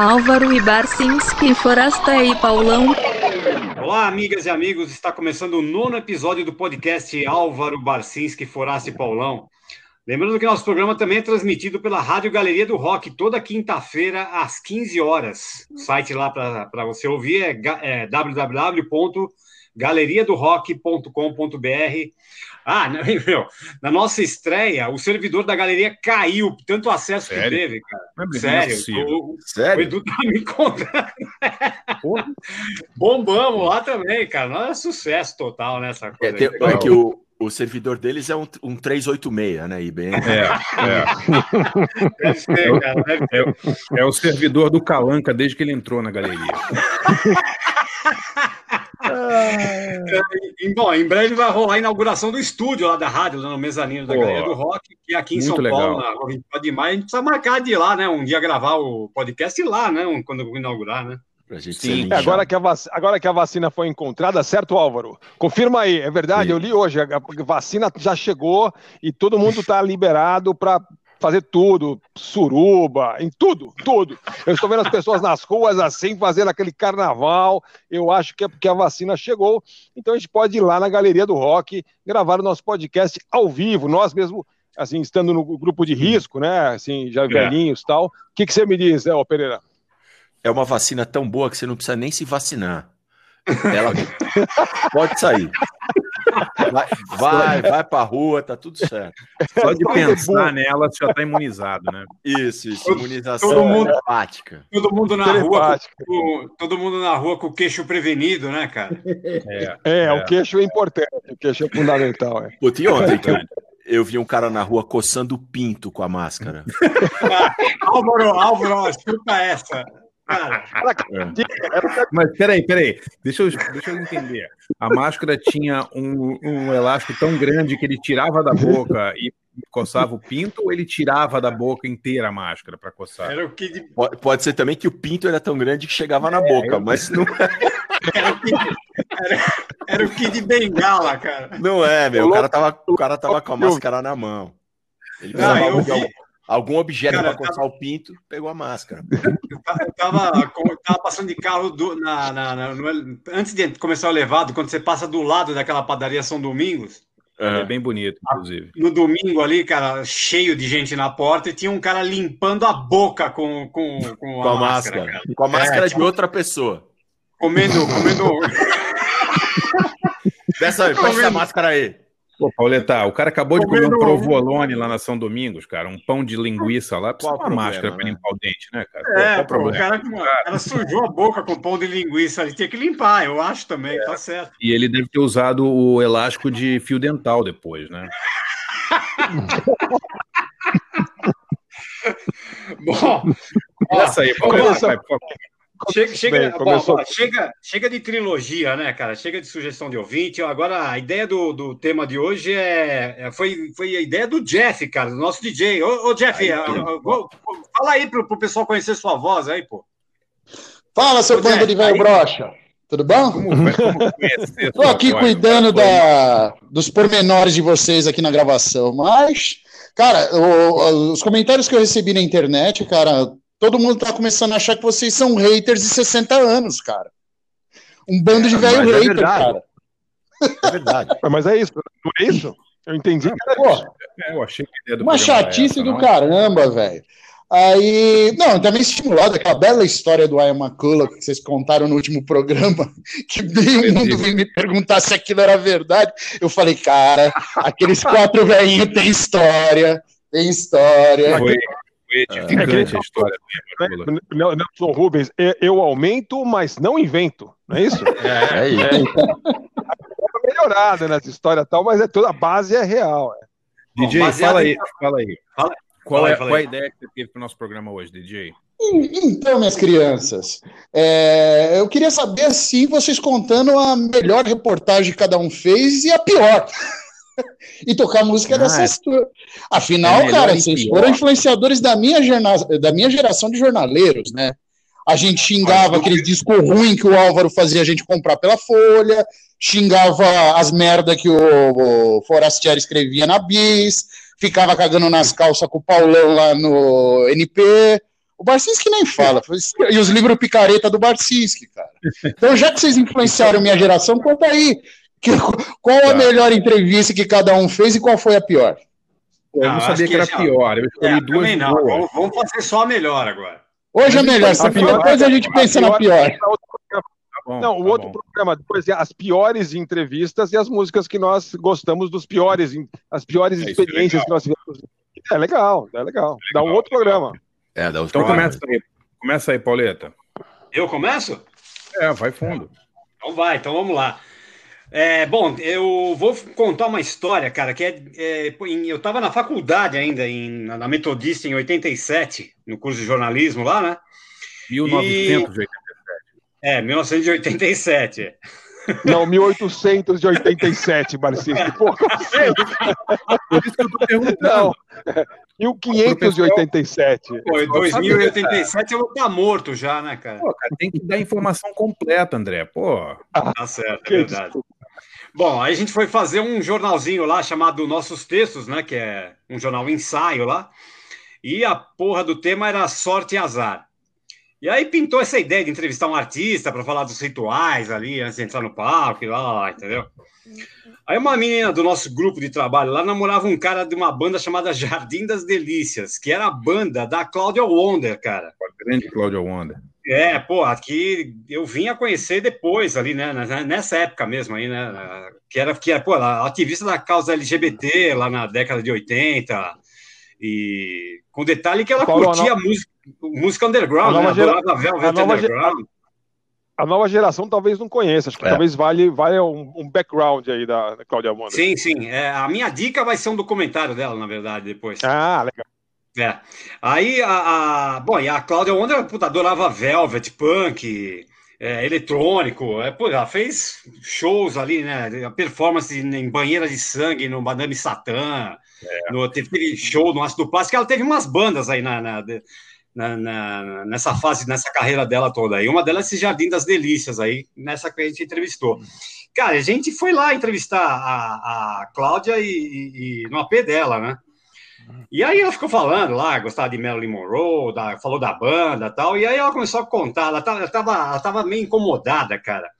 Álvaro e Barcinski, Forasta e Paulão. Olá, amigas e amigos. Está começando o nono episódio do podcast Álvaro Barcinski, Forasta e Paulão. Lembrando que nosso programa também é transmitido pela Rádio Galeria do Rock toda quinta-feira às 15 horas. O site lá para você ouvir é, é www.galeriadorock.com.br. Ah, meu, na nossa estreia, o servidor da galeria caiu, tanto acesso Sério? que teve, cara. É Sério. O, Sério? O Edu tá me contando. Bombamos lá também, cara. Não é sucesso total nessa é, coisa. É, tem, é que o, o servidor deles é um, um 386, né, IBM? É, é. Ser, cara, ser. É, é, o servidor do Calanca desde que ele entrou na galeria. É, bom, em breve vai rolar a inauguração do estúdio lá da rádio, no mezanino da Galeria do Rock, que é aqui em São legal. Paulo, na 24 de maio, a gente precisa marcar de ir lá, né? Um dia gravar o podcast e lá, né? Quando inaugurar, né? Sim, é, agora, que a vac... agora que a vacina foi encontrada, certo, Álvaro? Confirma aí, é verdade, Sim. eu li hoje, a vacina já chegou e todo mundo está liberado para fazer tudo, suruba, em tudo, tudo. Eu estou vendo as pessoas nas ruas assim, fazendo aquele carnaval. Eu acho que é porque a vacina chegou. Então a gente pode ir lá na Galeria do Rock, gravar o nosso podcast ao vivo, nós mesmo, assim, estando no grupo de risco, né? Assim, já é. velhinhos e tal. O que, que você me diz, né, Pereira? É uma vacina tão boa que você não precisa nem se vacinar. Ela pode sair. Vai, vai, vai pra rua, tá tudo certo. Só de pensar nela, você já tá imunizado, né? Isso, isso. Imunização todo mundo, empática. Todo mundo na rua, com, todo mundo na rua com o queixo prevenido, né, cara? É, é, é. o queixo é importante, o queixo é fundamental. É. Pô, ontem eu, eu vi um cara na rua coçando o pinto com a máscara. Álvaro, Álvaro, escuta essa. É. Mas peraí, peraí, deixa eu, deixa eu entender. A máscara tinha um, um elástico tão grande que ele tirava da boca e coçava o pinto ou ele tirava da boca inteira a máscara para coçar? Era o de... pode, pode, ser também que o pinto era tão grande que chegava na é, boca, eu... mas não era o, Kid, era, era o Kid Bengala, cara. Não é, meu. O cara tava, o cara tava com a máscara na mão. Ele não, eu vi, algum objeto para coçar tava... o pinto, pegou a máscara. Eu tava, eu tava passando de carro do, na, na, na no, antes de começar o levado, quando você passa do lado daquela padaria São Domingos. Uhum. É bem bonito, inclusive. No domingo ali, cara, cheio de gente na porta e tinha um cara limpando a boca com, com, com, a, com a, máscara. máscara com a máscara é, de tipo, outra pessoa. Comendo, comendo. Dessa, comendo... essa máscara aí. Pô, Pauleta, o cara acabou de comer um provolone lá na São Domingos, cara, um pão de linguiça lá, precisa uma máscara para né? limpar o dente, né, cara? É, pô, o cara, o cara sujou a boca com pão de linguiça, ele tinha que limpar, eu acho também, é. tá certo. E ele deve ter usado o elástico de fio dental depois, né? Bom, essa aí, Pauleta, vai, vai, Chega, chega, Bem, chega, chega de trilogia, né, cara? Chega de sugestão de ouvinte. Agora, a ideia do, do tema de hoje é, é foi, foi a ideia do Jeff, cara, do nosso DJ. Ô, ô Jeff, aí, fala aí pro, pro pessoal conhecer sua voz aí, pô. Fala, seu bando de velho brocha. Tudo bom? Estou aqui cuidando da, dos pormenores de vocês aqui na gravação, mas, cara, o, os comentários que eu recebi na internet, cara, Todo mundo tá começando a achar que vocês são haters de 60 anos, cara. Um bando de é, velho é hater, cara. É verdade. mas é isso, não é isso? Eu entendi. Pô, é, eu achei que do Uma chatice essa, do é? caramba, velho. Aí, não, também estimulado aquela bela história do Ian McCullough que vocês contaram no último programa, que meio mundo veio me perguntar se aquilo era verdade. Eu falei, cara, aqueles quatro velhinhos têm história, tem história. Foi, foi edificante é, a história né, Nelson Rubens, eu aumento, mas não invento, não é isso? É, é isso. É, melhorada nessa história tal, mas é toda a base é real. É. DJ, Bom, fala aí, fala aí. Fala, qual, fala é, qual é a ideia que você teve para o nosso programa hoje, DJ? Então, minhas crianças, é, eu queria saber se vocês contando a melhor reportagem que cada um fez e a pior. E tocar música ah, dessas. É. Afinal, é cara, vocês foram influenciadores da minha, da minha geração de jornaleiros, né? A gente xingava aquele disco ruim que o Álvaro fazia a gente comprar pela Folha, xingava as merda que o, o Forastieri escrevia na Bis, ficava cagando nas calças com o Paulão lá no NP. O Barcinski nem fala. E os livros picareta do Barcinski, cara. Então, já que vocês influenciaram minha geração, conta aí. Que, qual a Tá. melhor entrevista que cada um fez e qual foi a pior? Eu não sabia que que era já- pior. Eu escolhi É, duas não. boas. Vamos, vamos fazer só a melhor agora. Hoje é melhor. a pior- depois a gente pensa na pior. Tá bom, Não, o tá outro bom. programa depois é as piores entrevistas e as músicas que nós gostamos dos piores, as piores É, é experiências que nós tivemos. É legal, é legal. Dá um outro programa. É, dá Então começa aí. Começa aí, Pauleta. Eu começo? É, vai fundo. Então vai, então vamos lá. É, bom, eu vou contar uma história, cara, que é, é, pô, eu estava na faculdade ainda, em, na Metodista, em 87, no curso de jornalismo lá, né? 1980. É, 1987. é. Não, 1887, Barcinski. Porra, Por isso que eu tô perguntando. não. 1587. Pô, em 2087 eu vou estar morto já, né, cara? Pô, cara, tem que dar informação completa, André. Pô, Tá certo, é verdade. Bom, aí a gente foi fazer um jornalzinho lá chamado Nossos Textos, né? Que é um jornal ensaio lá. E a porra do tema era sorte e azar. E aí pintou essa ideia de entrevistar um artista para falar dos rituais ali, antes de entrar no palco e lá, entendeu? Aí uma menina do nosso grupo de trabalho lá namorava um cara de uma banda chamada Jardim das Delícias, que era a banda da Cláudia Wonder, cara. a grande Cláudia Wanda. É, pô, aqui eu vim a conhecer depois ali, né, nessa época mesmo aí, né, que era, que era, pô, ativista da causa LGBT lá na década de 80, e com detalhe que ela Paulo, curtia música, música underground, a né, gera- adorava Velvet a nova gera- Underground. A nova geração talvez não conheça. Acho que É. talvez vale, vale um, um background aí da, da Cláudia. Sim, sim, é, a minha dica vai ser um documentário dela, na verdade, depois. Ah, legal. É. Aí a, a- bom, e a Cláudia Wonder puta, adorava Velvet, punk, é, eletrônico. É, pô, ela fez shows ali, né? Performance em banheira de sangue no Madame Satã. No, teve, teve show no Ácido Plástico. Ela teve umas bandas aí na, na, na- na- nessa fase, nessa carreira dela toda aí. Uma delas é esse Jardim das Delícias aí, nessa que a gente entrevistou. Cara, a gente foi lá entrevistar a, a Cláudia e, e- e no AP dela, né? E aí ela ficou falando lá, gostava de Marilyn Monroe, da- falou da banda e tal, e aí ela começou a contar, ela tava, ela tava, ela tava meio incomodada, cara,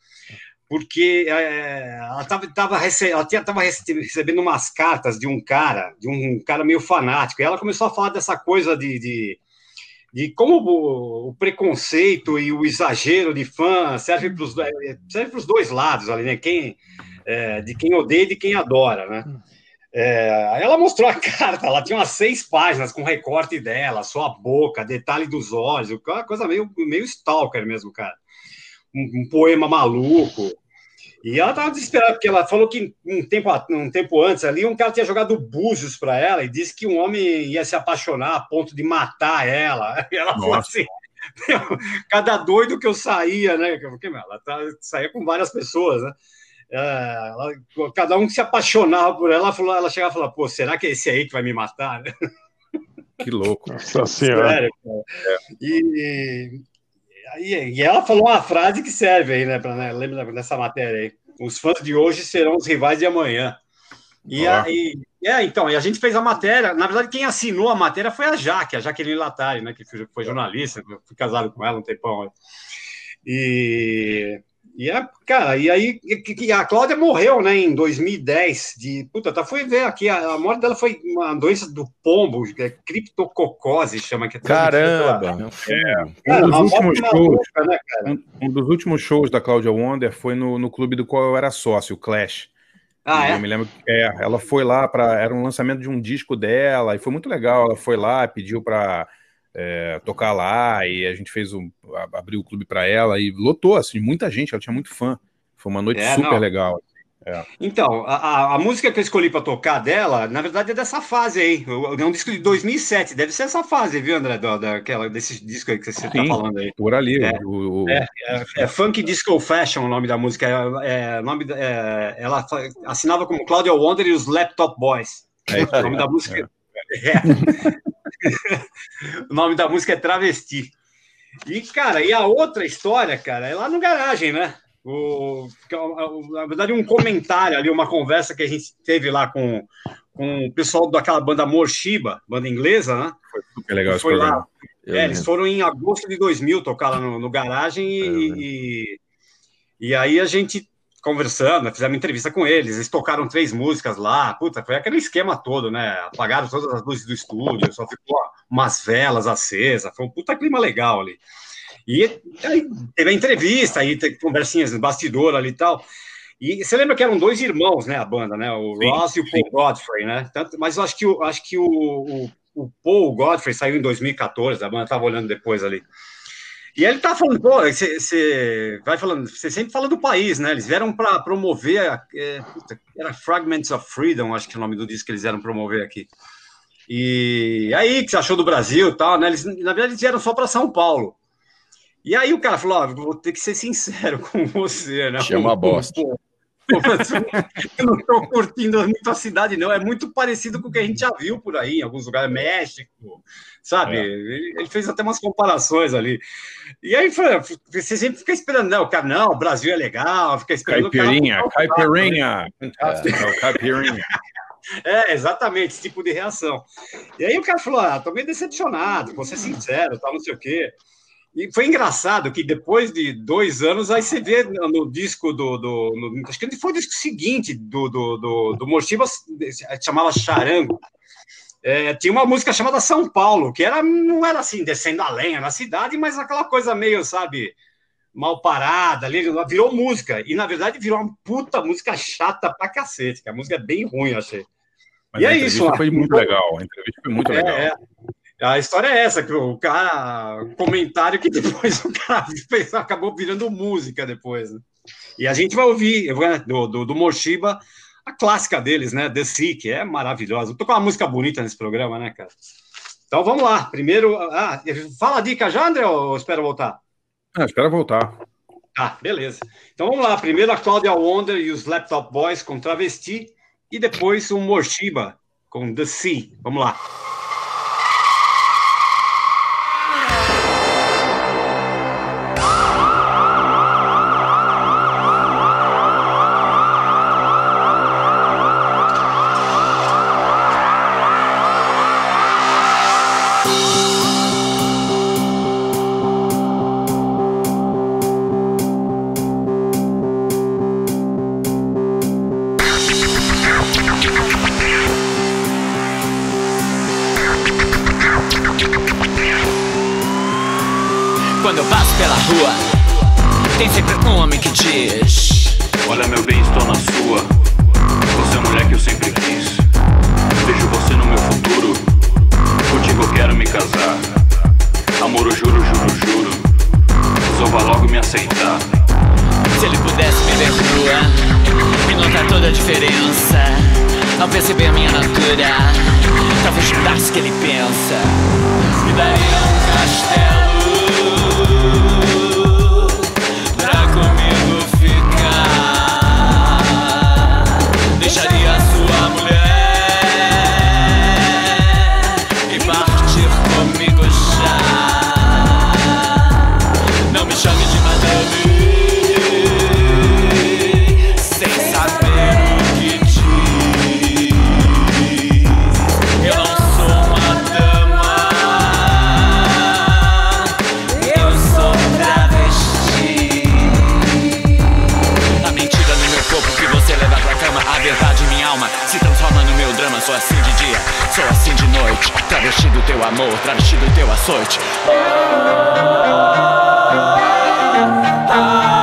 porque é, ela tava, tava, rece- ela tinha, tava rece- recebendo umas cartas de um cara, de um cara meio fanático, e ela começou a falar dessa coisa de, de, de como o, preconceito e o exagero de fã serve para os pros dois lados ali, né? Quem, é, de quem odeia e de quem adora, né? É, aí ela mostrou a carta, ela tinha umas seis páginas com recorte dela, sua boca, detalhe dos olhos, uma coisa meio, meio stalker mesmo, cara. Um, um poema maluco. E ela tava desesperada, porque ela falou que um tempo, a- um tempo antes ali, um cara tinha jogado búzios para ela e disse que um homem ia se apaixonar a ponto de matar ela. E ela falou Nossa. assim: "Meu, cada doido que eu saía, né? Porque, ela tá- saía com várias pessoas, né? É, ela- cada um que se apaixonava por ela, ela, falou, ela chegava e falava, pô, será que é esse aí que vai me matar? Que louco. Nossa senhora. Sério, cara. E, e, e ela falou uma frase que serve aí, né? Pra, né lembra dessa matéria aí. Os fãs de hoje serão os rivais de amanhã. E aí, é, então, e a gente fez a matéria. Na verdade, quem assinou a matéria foi a Jaque, a Jaqueline Latari, né? Que foi, jornalista, eu fui casado com ela um tempão. aí. E, e é, cara, e aí que- que a Cláudia morreu, né, em 2010, de, puta, tá, fui ver aqui, a, a morte dela foi uma doença do pombo, que é criptococose, chama, que é transmitida pela- Caramba! é um. Cara, Um dos últimos shows, maluca, né, cara? um, um dos últimos shows da Cláudia Wonder foi no, no clube do qual eu era sócio, o Clash. Ah, E é? Eu me lembro que é, ela foi lá para. Era um lançamento de um disco dela, e foi muito legal. Ela foi lá, pediu para tocar lá, e a gente fez um. abriu o clube para ela, e lotou, assim, muita gente, ela tinha muito fã. Foi uma noite É, super não. legal. Então, a, a- música que eu escolhi para tocar dela, na verdade, é dessa fase aí. É um disco de 2007. Deve ser essa fase, viu, André? Da, daquela, desse disco aí que você está falando aí. Por ali, É. o, o- É, É Funk Disco Fashion o nome da música. É, é, nome, é, ela assinava como Claudia Wonder e os Laptop Boys. é O nome da música é. o nome da música é Travesti. E, cara, e a outra história, cara, é lá no garagem, né? O, é na verdade, um comentário ali, uma conversa que a gente teve lá com, com o pessoal daquela banda Morshiba, banda inglesa, né? Super legal esse Foi programa. Eu é, eles lembro. foram em agosto de 2000 tocar lá no, no garagem e, e, e aí a gente conversando, né, fizemos entrevista com eles, eles tocaram três músicas lá, puta, foi aquele esquema todo, né? Apagaram todas as luzes do estúdio, só ficou umas velas acesas, foi um puta clima legal ali. E aí teve a entrevista, aí teve conversinhas no bastidor ali e tal. E você lembra que eram dois irmãos, né, a banda, né? O Sim, Ross e o Paul Godfrey, né? Tanto, mas eu acho que, o, acho que o, o, o Paul Godfrey saiu em 2014, a banda estava olhando depois ali. E ele tá falando, pô, você vai falando, você sempre fala do país, né? Eles vieram para promover, é, puta, era Fragments of Freedom, acho que é o nome do disco que eles vieram promover aqui. E aí, que você achou do Brasil e tal, né? Eles, na verdade, eles vieram só para São Paulo. E aí o cara falou, ó, vou ter que ser sincero com você, né? Chama a bosta. Pô, eu não estou curtindo muito a cidade, não. É muito parecido com o que a gente já viu por aí, em alguns lugares, México, sabe? É. Ele, fez até umas comparações ali. E aí foi, você sempre fica esperando, não, o cara, não, o Brasil é legal, fica esperando o cara Caipirinha, caipirinha. Fantástico, é o caipirinha. É, exatamente, esse tipo de reação. E aí o cara falou: ah, tô meio decepcionado, vou ser sincero, tal, não sei o quê. E foi engraçado que depois de dois anos, aí você vê no, disco do. do no, acho que foi o disco seguinte do, do, do, do Mochiba, chamava Charango. É, tinha uma música chamada São Paulo, que era, não era assim, descendo a lenha na cidade, mas aquela coisa meio, sabe, mal parada ali, virou música. E na verdade virou uma puta música chata pra cacete, que a música é bem ruim, achei. Mas E é isso, foi muito legal. A entrevista foi muito É, legal. é. A história é essa, que o cara. Comentário que depois o cara fez, acabou virando música depois. Né? E a gente vai ouvir vou- do, do, do Moshiba a clássica deles, né? The Sea, que é maravilhosa. Tô com uma música bonita nesse programa, né, cara? Então vamos lá. Primeiro. Ah, fala a dica já, André, ou espera voltar? Ah, espera voltar. Ah, beleza. Então vamos lá. Primeiro a Claudia Wonder e os Laptop Boys com Travesti. E depois o Moshiba com The Sea. Vamos lá. Rua, tem sempre um homem que diz: Olha, meu bem, estou na sua. Você é a mulher que eu sempre quis. Vejo você no meu futuro. Contigo eu quero me casar. Amor, eu juro, juro, juro. Resolva logo me aceitar. Se ele pudesse me ver nua e notar toda a diferença, ao perceber a minha natura, talvez mudasse o que ele pensa. Me daria um castelo Travesti do teu amor, travesti do teu açoite. Eu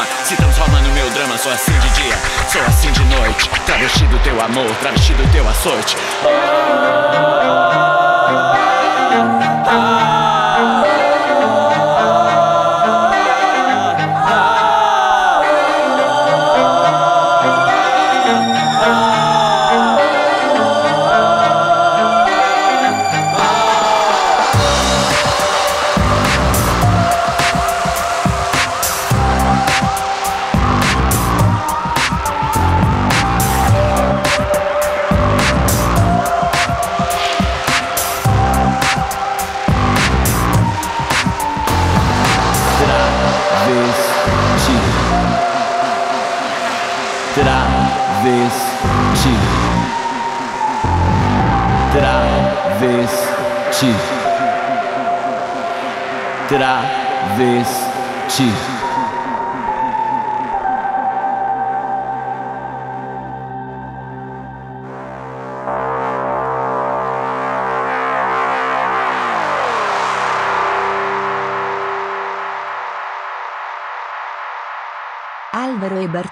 cama se transforma no meu drama. Sou assim de dia, sou assim de noite. Travesti do teu amor, travesti do teu açoite.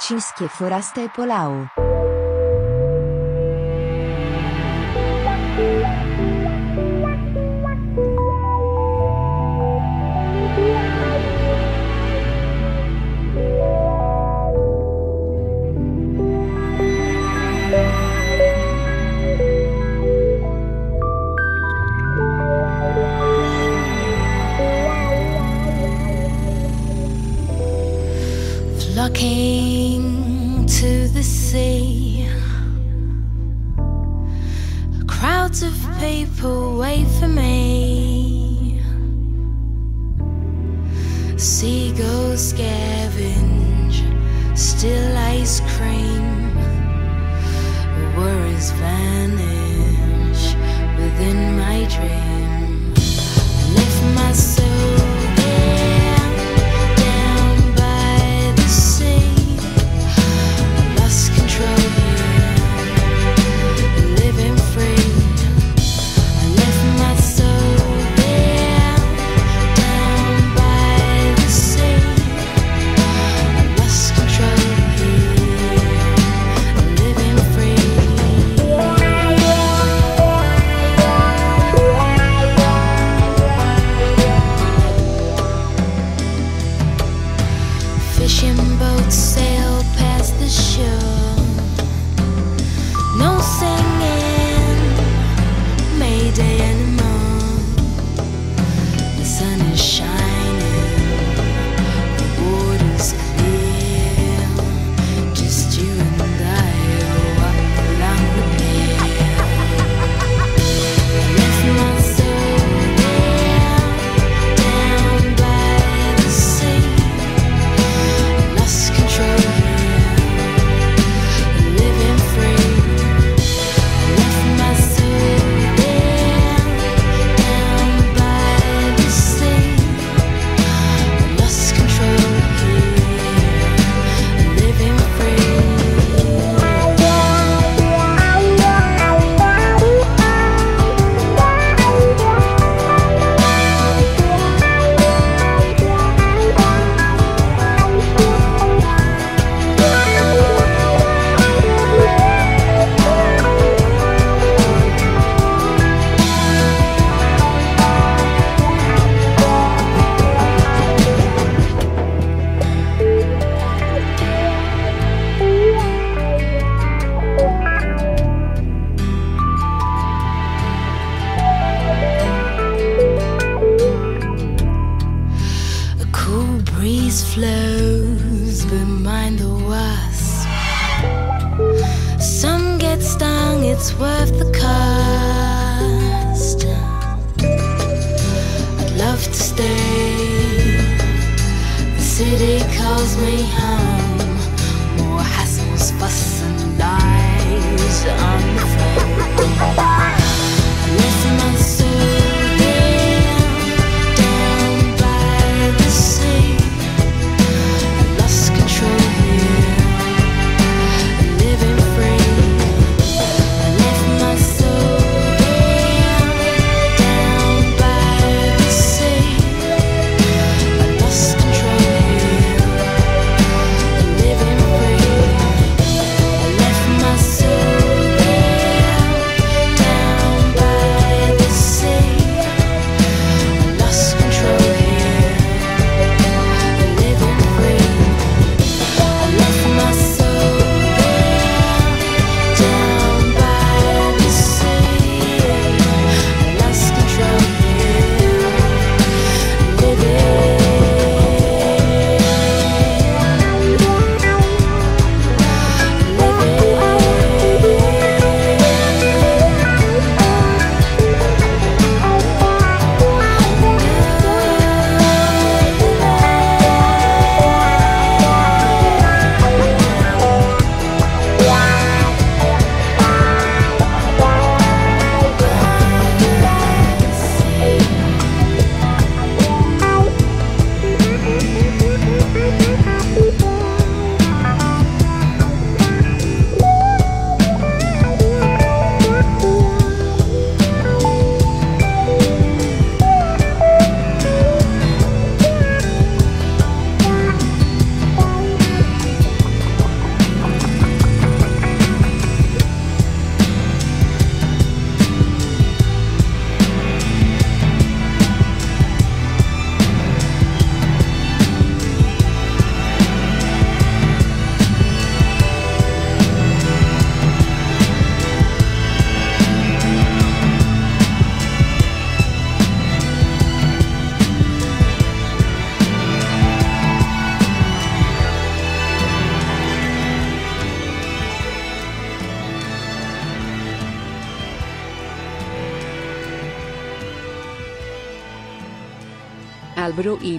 Franciszkie Forastę Polau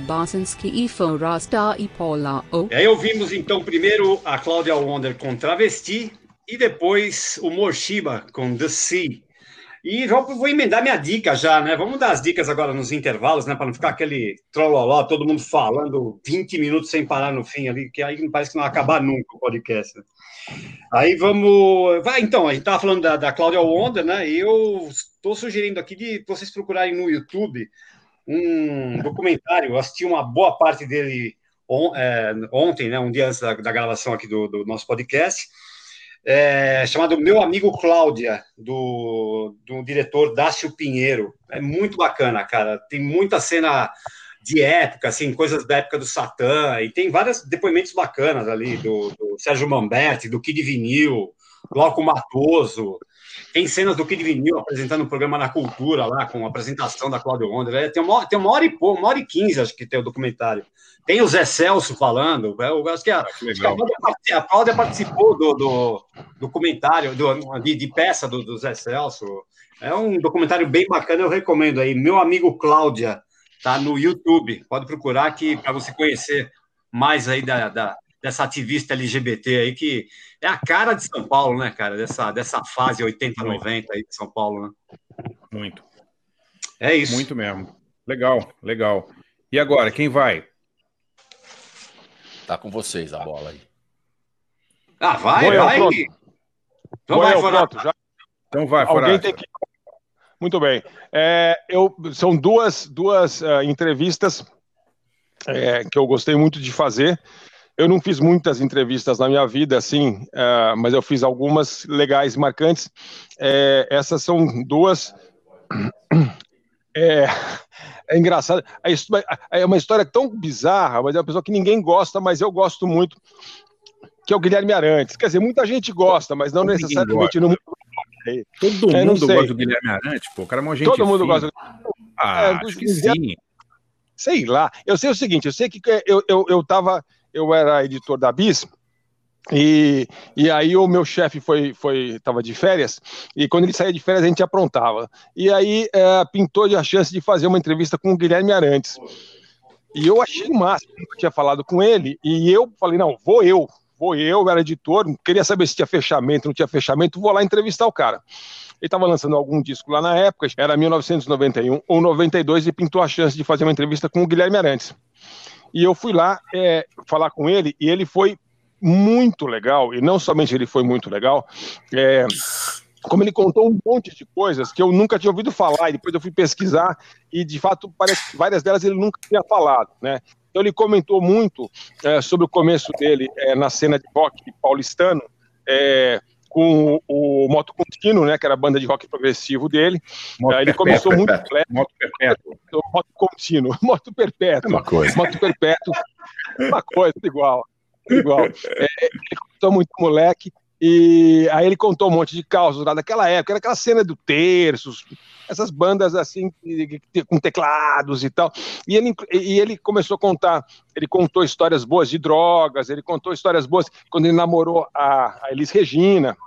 Álvaro e Forasta e Paula O. Aí ouvimos então primeiro a Cláudia Wonder com Travesti e depois o Morshiba com The Sea. E vou, vou emendar minha dica já, né? Vamos dar as dicas agora nos intervalos, né? Para não ficar aquele trololó, todo mundo falando 20 minutos sem parar no fim ali, que aí parece que não vai acabar nunca o podcast. né? Aí vamos. Vai, então, a gente estava falando da, da Cláudia Wonder, né? E eu estou sugerindo aqui de vocês procurarem no YouTube um documentário. Eu assisti uma boa parte dele on- é, ontem, né? Um dia antes da, da gravação aqui do, do nosso podcast é, chamado Meu Amigo Cláudia, do, do diretor Dácio Pinheiro. É muito bacana, cara. Tem muita cena de época, assim, coisas da época do Satã, e tem vários depoimentos bacanas ali, do, do Sérgio Mamberti, do Kid Vinil, Glauco Matoso. Tem cenas do Kid Vinil apresentando o programa na Cultura lá, com a apresentação da Cláudia Wonder. É, tem, uma, tem uma hora e pouco, uma hora e quinze, acho que tem o documentário. Tem o Zé Celso falando. Eu acho que a, que a, Cláudia, parti- a Cláudia participou do, do documentário, do, de, de peça do, do Zé Celso. É um documentário bem bacana, eu recomendo aí. Meu amigo Cláudia, tá no YouTube. Pode procurar aqui para você conhecer mais aí da, da- dessa ativista LGBT aí, que é a cara de São Paulo, né, cara? Dessa, dessa fase 80, 90 aí de São Paulo, né? Muito. É isso. Muito mesmo. Legal, legal. E agora, quem vai? Tá com vocês a bola aí. Ah, vai, eu, vai. pronto. Então Vou vai, pronto, já. Então vai, tem que. Muito bem. É, eu, são duas, duas ah, entrevistas é, que eu gostei muito de fazer. Eu não fiz muitas entrevistas na minha vida, assim, ah, mas eu fiz algumas legais, marcantes. É, essas são duas. É, é engraçado. É uma história tão bizarra, mas é uma pessoa que ninguém gosta, mas eu gosto muito, que é o Guilherme Arantes. Quer dizer, muita gente gosta, mas não Ninguém necessariamente no mundo. Todo não mundo gosta do Guilherme Arantes, pô. O cara é uma gente Todo mundo fina. gosta. Ah, É, acho que sim. Sei lá. Eu sei o seguinte, eu sei que eu, eu, eu tava, eu era editor da Bis, e, e aí o meu chefe foi, foi, tava de férias, e quando ele saía de férias a gente aprontava. E aí é, pintou a chance de fazer uma entrevista com o Guilherme Arantes. E eu achei o máximo, eu tinha falado com ele, e eu falei, não, vou eu, vou eu, era editor, queria saber se tinha fechamento, não tinha fechamento, vou lá entrevistar o cara. Ele estava lançando algum disco lá na época, era 1991 ou 92, e pintou a chance de fazer uma entrevista com o Guilherme Arantes. E eu fui lá é, falar com ele, e ele foi muito legal, e não somente ele foi muito legal, é, como ele contou um monte de coisas que eu nunca tinha ouvido falar, e depois eu fui pesquisar, e de fato parece que várias delas ele nunca tinha falado, né? Então ele comentou muito é, sobre o começo dele é, na cena de rock paulistano, é, com o, Moto Contínuo, né, que era a banda de rock progressivo dele. Moto É, ele Perpétuo, começou muito Perpétuo. Moto perpétuo. Moto Contínuo, Moto Perpétuo. Uma coisa. Moto Perpétuo, uma coisa igual. igual. É, ele contou muito moleque, e aí ele contou um monte de causas lá daquela época, era aquela cena do Terços, essas bandas assim, com teclados e tal. E ele, e ele começou a contar, ele contou histórias boas de drogas, ele contou histórias boas quando ele namorou a, a Elis Regina,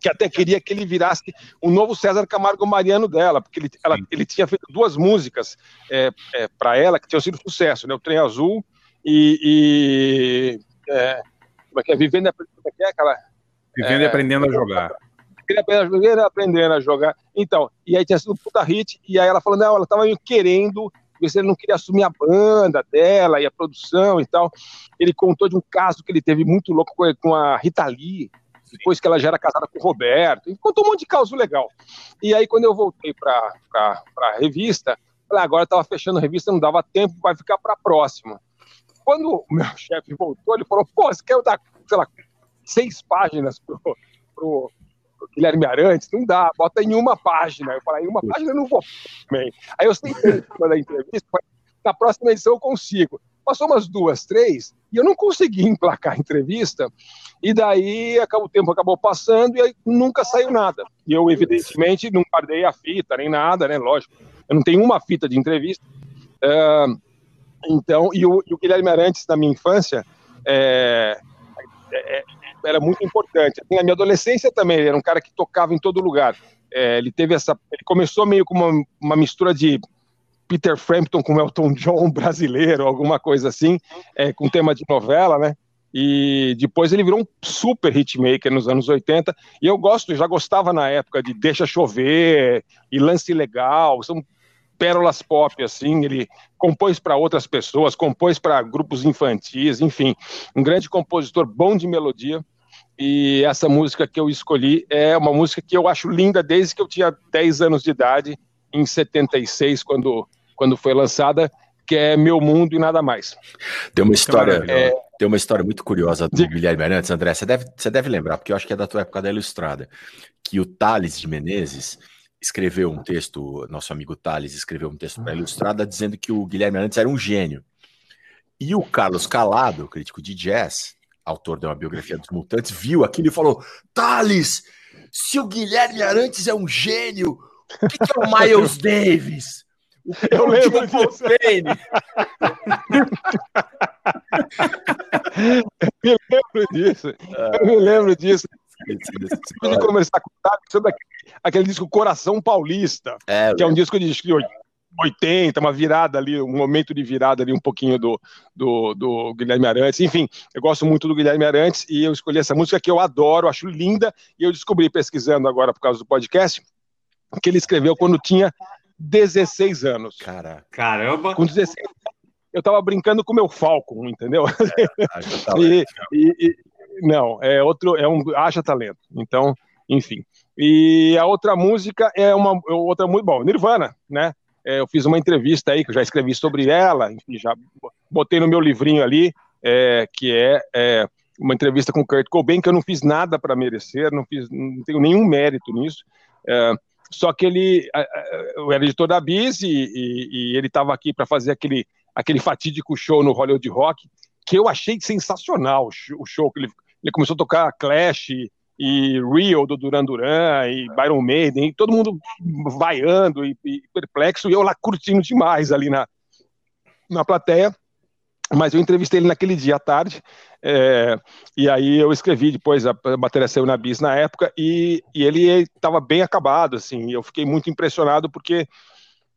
que até queria que ele virasse o novo César Camargo Mariano dela, porque ele, ela- ele tinha feito duas músicas é, para ela que tinham sido sucesso, né? O Trem Azul e. e, é, como é que é? Vivendo como é que é aquela? Vivendo e É. aprendendo a jogar. Vivendo e aprendendo a jogar. Então, e aí tinha sido um puta hit, e aí ela falou, não, ela tava meio querendo ver se ele não queria assumir a banda dela e a produção e tal. Ele contou de um caso que ele teve muito louco com, a Rita Lee, depois que ela já era casada com o Roberto. Ele contou um monte de caso legal. E aí, quando eu voltei para a revista, falei, "Ah, agora estava fechando a revista, não dava tempo, vai ficar para a próxima. Quando o meu chefe voltou, ele falou, pô, você quer dar, sei lá, seis páginas pro, pro, pro Guilherme Arantes? Não dá, bota em uma página. Eu falei, em uma página eu não vou. Aí eu sentei na entrevista, na próxima edição eu consigo. Passou umas duas, três, e eu não consegui emplacar a entrevista, e daí acabou- o tempo acabou passando e nunca saiu nada. E eu, evidentemente, não guardei a fita nem nada, né? Lógico. Eu não tenho uma fita de entrevista. Ah, então, e o, e o Guilherme Arantes, na minha infância, é, é, era muito importante. Na minha adolescência também, ele era um cara que tocava em todo lugar. É, ele teve essa. Ele começou meio com uma, uma mistura de Peter Frampton com Elton John brasileiro, alguma coisa assim, é, com tema de novela, né? E depois ele virou um super hitmaker nos anos 80. E eu gosto, já gostava na época de Deixa Chover e Lance Legal, são pérolas pop, assim. Ele compôs para outras pessoas, compôs para grupos infantis, enfim, um grande compositor bom de melodia. E essa música que eu escolhi é uma música que eu acho linda desde que eu tinha 10 anos de idade, em 76, quando, quando foi lançada, que é Meu Mundo e Nada Mais. Tem uma história, maravilhoso. tem uma história muito curiosa do Guilherme Arantes, André. Você deve, você deve lembrar, porque eu acho que é da tua época da Ilustrada, que o Thales de Menezes escreveu um texto, nosso amigo Thales escreveu um texto para a Ilustrada dizendo que o Guilherme Arantes era um gênio. E o Carlos Calado, crítico de jazz, autor de uma biografia dos Mutantes, viu aquilo e falou: Thales, se o Guilherme Arantes é um gênio, o que, que é o Miles Davis? O que é Eu o lembro disso. Eu me lembro disso. Eu me lembro disso. Eu de conversar com o Tato sobre aquele, aquele disco Coração Paulista, É, que é um disco de acho que 80, uma virada ali, um momento de virada ali um pouquinho do, do, do Guilherme Arantes. Enfim, eu gosto muito do Guilherme Arantes e eu escolhi essa música que eu adoro, acho linda, e eu descobri pesquisando agora por causa do podcast que ele escreveu quando tinha 16 anos. Cara, Caramba. Com 16 eu tava brincando com o meu Falcon, entendeu? haja E, e- e- não, é outro, é um haja talento. Então, enfim. E a outra música é uma outra muito bom, Nirvana, né? É, eu fiz uma entrevista aí que eu já escrevi sobre ela, enfim, já botei no meu livrinho ali, é, que é, é, uma entrevista com Kurt Cobain que eu não fiz nada para merecer, não fiz, não tenho nenhum mérito nisso. É, só que ele, eu era editor da Bis e, e- e ele estava aqui para fazer aquele, aquele fatídico show no Hollywood Rock que eu achei sensacional o show que ele, ele começou a tocar Clash e, Rio do Duran Duran e Byron Maiden, e todo mundo vaiando e, e perplexo, e eu lá curtindo demais ali na, na plateia. Mas eu entrevistei ele naquele dia à tarde, é, e aí eu escrevi depois, a, a matéria saiu na Bis na época, e, e ele estava bem acabado, assim, eu fiquei muito impressionado porque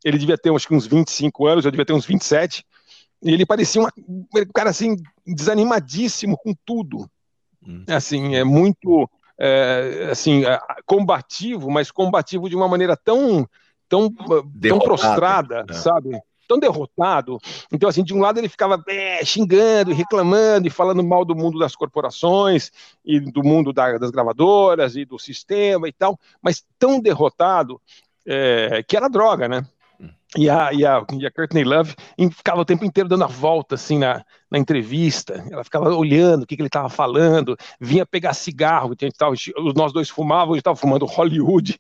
ele devia ter acho que uns 25 anos, eu devia ter uns 27, e ele parecia uma- um cara assim, desanimadíssimo com tudo. Hum. Assim, é muito é, assim, é, combativo, mas combativo de uma maneira tão, tão, tão prostrada, né? sabe? Tão derrotado. Então, assim, de um lado ele ficava é, xingando, reclamando e falando mal do mundo das corporações e do mundo da- das gravadoras e do sistema e tal, mas tão derrotado é, que era droga, né? E a, e, a, e a Courtney Love ficava o tempo inteiro dando a volta assim na, na entrevista. Ela ficava olhando o que, que ele estava falando, vinha pegar cigarro, que a gente tava, nós dois fumávamos, a gente estava fumando Hollywood,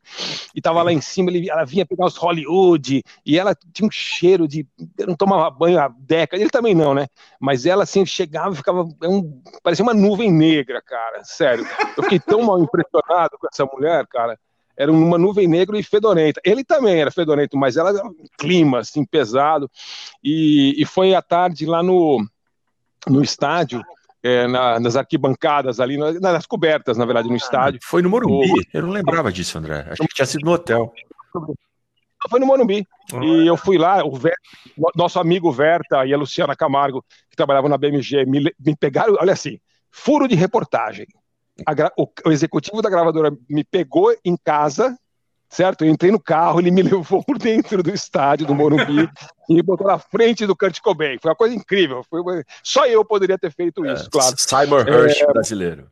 e estava lá em cima, ele, ela vinha pegar os Hollywood, e ela tinha um cheiro de. Não tomava banho há décadas, ele também não, né? Mas ela assim chegava e ficava. é um- parecia uma nuvem negra, cara. Sério. Eu fiquei tão mal impressionado com essa mulher, cara era uma nuvem negra e fedorenta. Ele também era fedorento, mas ela era um clima assim pesado. E, e foi à tarde lá no, no estádio, é, na- nas arquibancadas ali, na- nas cobertas, na verdade, no estádio. Foi no Morumbi? O- Eu não lembrava disso, André. Achei que tinha sido no hotel. Foi no Morumbi. E eu fui lá, o Ver- nosso amigo Verta e a Luciana Camargo, que trabalhavam na BMG, me, me pegaram, olha assim, furo de reportagem. A o, o executivo da gravadora me pegou em casa, certo? Eu entrei no carro, ele me levou por dentro do estádio do Morumbi e me botou na frente do Kurt Cobain. Foi uma coisa incrível. Foi uma- Só eu poderia ter feito isso, claro. Simon Hirsch brasileiro.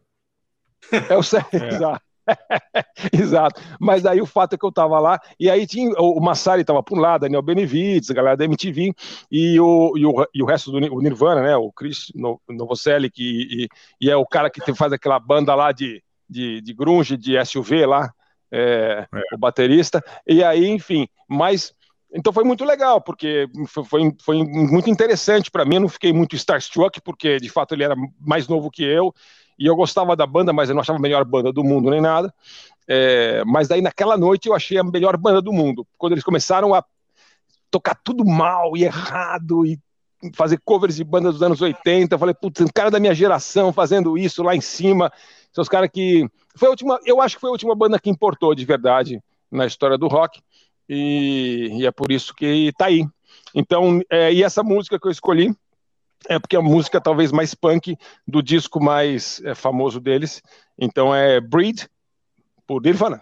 Eu sei, exato. Exato. Mas aí o fato é que eu tava lá, e aí tinha o Massari tava por lá, Daniel Benevides, a galera da MTV, e o, e o, e o resto do o Nirvana, né? O Chris No- Novoselic, e, e, é o cara que faz aquela banda lá de, de, de grunge, de SUV lá, é, o baterista. E aí, enfim, mas. Então foi muito legal, porque foi, foi, foi muito interessante para mim. Eu não fiquei muito starstruck, porque de fato ele era mais novo que eu, e eu gostava da banda, mas eu não achava a melhor banda do mundo nem nada. É, mas daí naquela noite eu achei a melhor banda do mundo. Quando eles começaram a tocar tudo mal e errado e fazer covers de bandas dos anos 80, eu falei, putz, um cara da minha geração fazendo isso lá em cima. São os caras que. Foi a última, eu acho que foi a última banda que importou de verdade na história do rock. E, e é por isso que tá aí. Então, é, e essa música que eu escolhi é porque é a música talvez mais punk do disco mais é, famoso deles. Então é Breed, por Nirvana.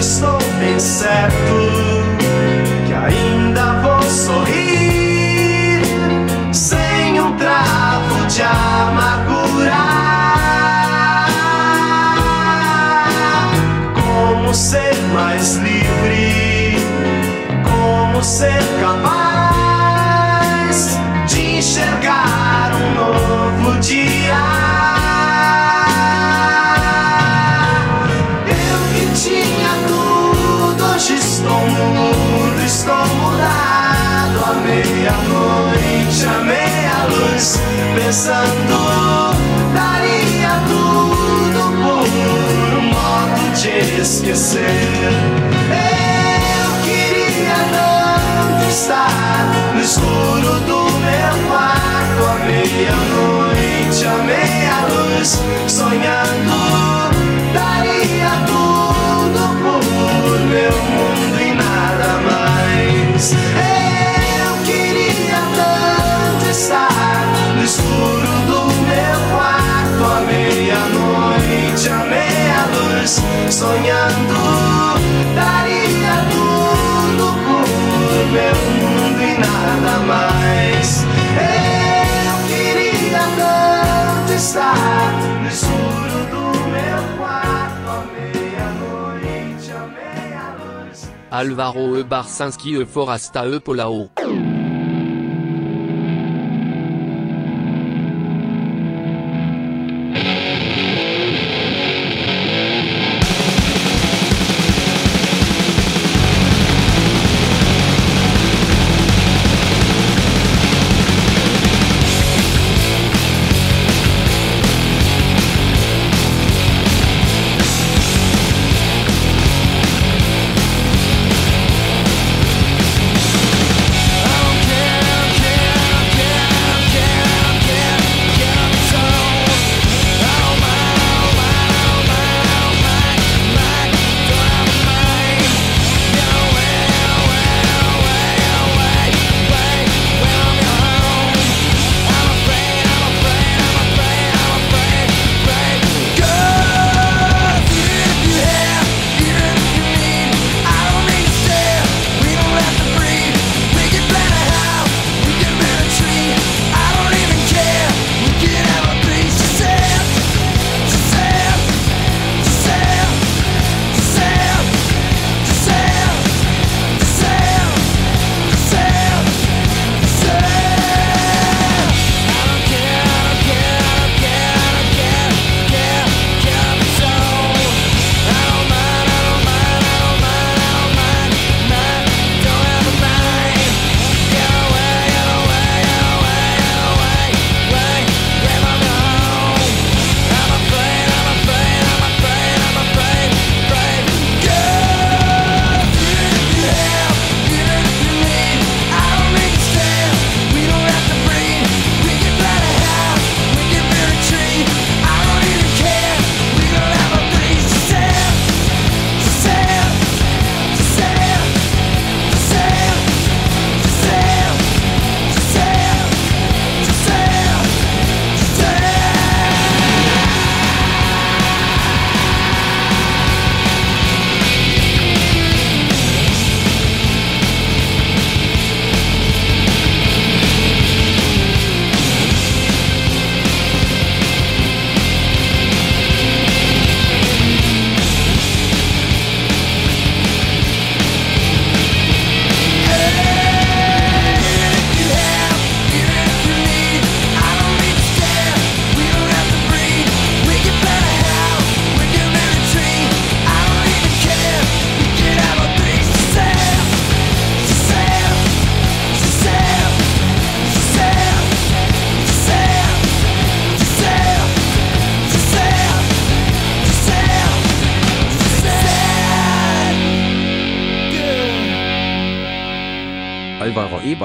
Estou bem certo que ainda vou sorrir sem um travo de amargura. Como ser mais livre? Como ser capaz pensando, daria tudo por um modo de esquecer. Eu queria tanto estar no escuro do meu quarto, à meia-noite, à meia-luz, sonhando. Daria tudo por meu mundo e nada mais. Meia-luz, sonhando. Daria tudo por meu mundo e nada mais. Eu queria tanto estar no escuro do meu quarto, meia-noite, à meia-luz. Alvaro E. Barsinski E. Forasta E. Polao.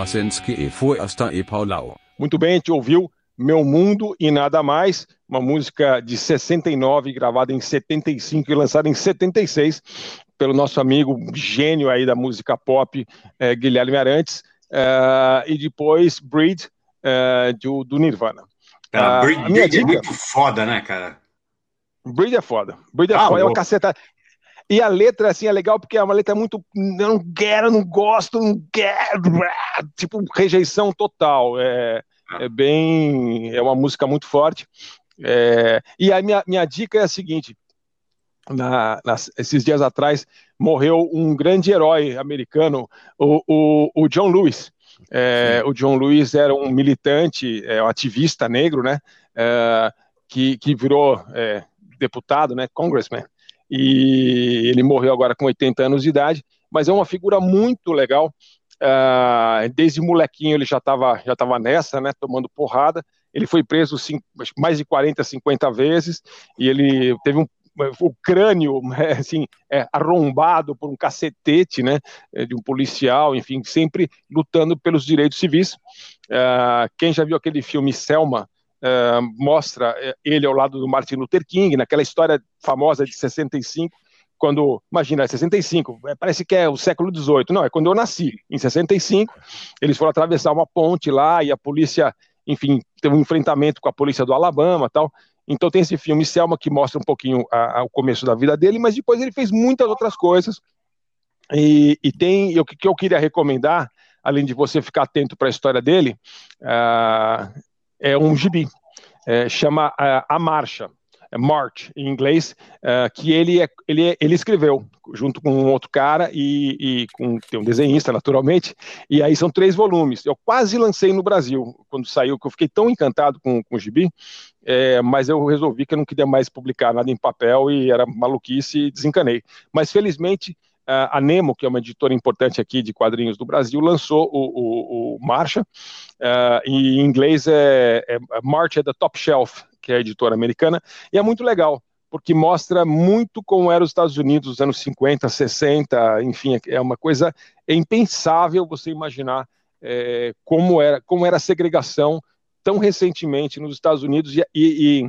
Ebersenske e e Paulau. Muito bem, a gente ouviu Meu Mundo e Nada Mais, uma música de 69, gravada em 75 e lançada em 76 pelo nosso amigo gênio aí da música pop, eh, Guilherme Arantes, eh, e depois Breed, eh, do, do Nirvana. Cara, Ah, Breed, a minha Breed é dica- muito foda, né, cara? Breed é foda. Breed é Ah, foda, é uma caceta. E a letra, assim, é legal porque é uma letra muito. Eu não quero, não gosto, não quero. Tipo, rejeição total. É, é bem. É uma música muito forte. É, e a minha, minha dica é a seguinte: na- esses dias atrás morreu um grande herói americano, o, o, o John Lewis. É, o John Lewis era um militante, é, um ativista negro, né? é, que, que virou é, deputado, né? Congressman. E ele morreu agora com 80 anos de idade, mas é uma figura muito legal. Ah, desde molequinho ele já estava já tava nessa, né? Tomando porrada. Ele foi preso cinco- mais de 40, 50 vezes e ele teve um o crânio né, assim é, arrombado por um cacetete, né, é, de um policial, enfim, sempre lutando pelos direitos civis. Ah, quem já viu aquele filme Selma ah, mostra eh, ele ao lado do Martin Luther King, naquela história famosa de 65, quando, imagina, 65, é, parece que é o século 18, não, é quando eu nasci, em 65, eles foram atravessar uma ponte lá e a polícia, enfim, teve um enfrentamento com a polícia do Alabama tal, então tem esse filme Selma que mostra um pouquinho a- a- o começo da vida dele, mas depois ele fez muitas outras coisas. E, e tem o que, que eu queria recomendar, além de você ficar atento para a história dele, ah, é um gibi. É, chama ah, A Marcha, é March em inglês, ah, que ele, é, ele, é- ele escreveu junto com um outro cara e, e com tem um desenhista naturalmente. E aí são três volumes. Eu quase lancei no Brasil quando saiu, que eu fiquei tão encantado com, com o gibi, é, mas eu resolvi que eu não queria mais publicar nada em papel e era maluquice e desencanei. Mas felizmente a a Nemo, que é uma editora importante aqui de quadrinhos do Brasil, lançou o, o, o Marcha, ah, e em inglês é, é March at the Top Shelf, que é a editora americana, e é muito legal, porque mostra muito como eram os Estados Unidos nos anos 50, 60, enfim, é uma coisa é impensável você imaginar é, como, era, como era a segregação tão recentemente nos Estados Unidos e, e,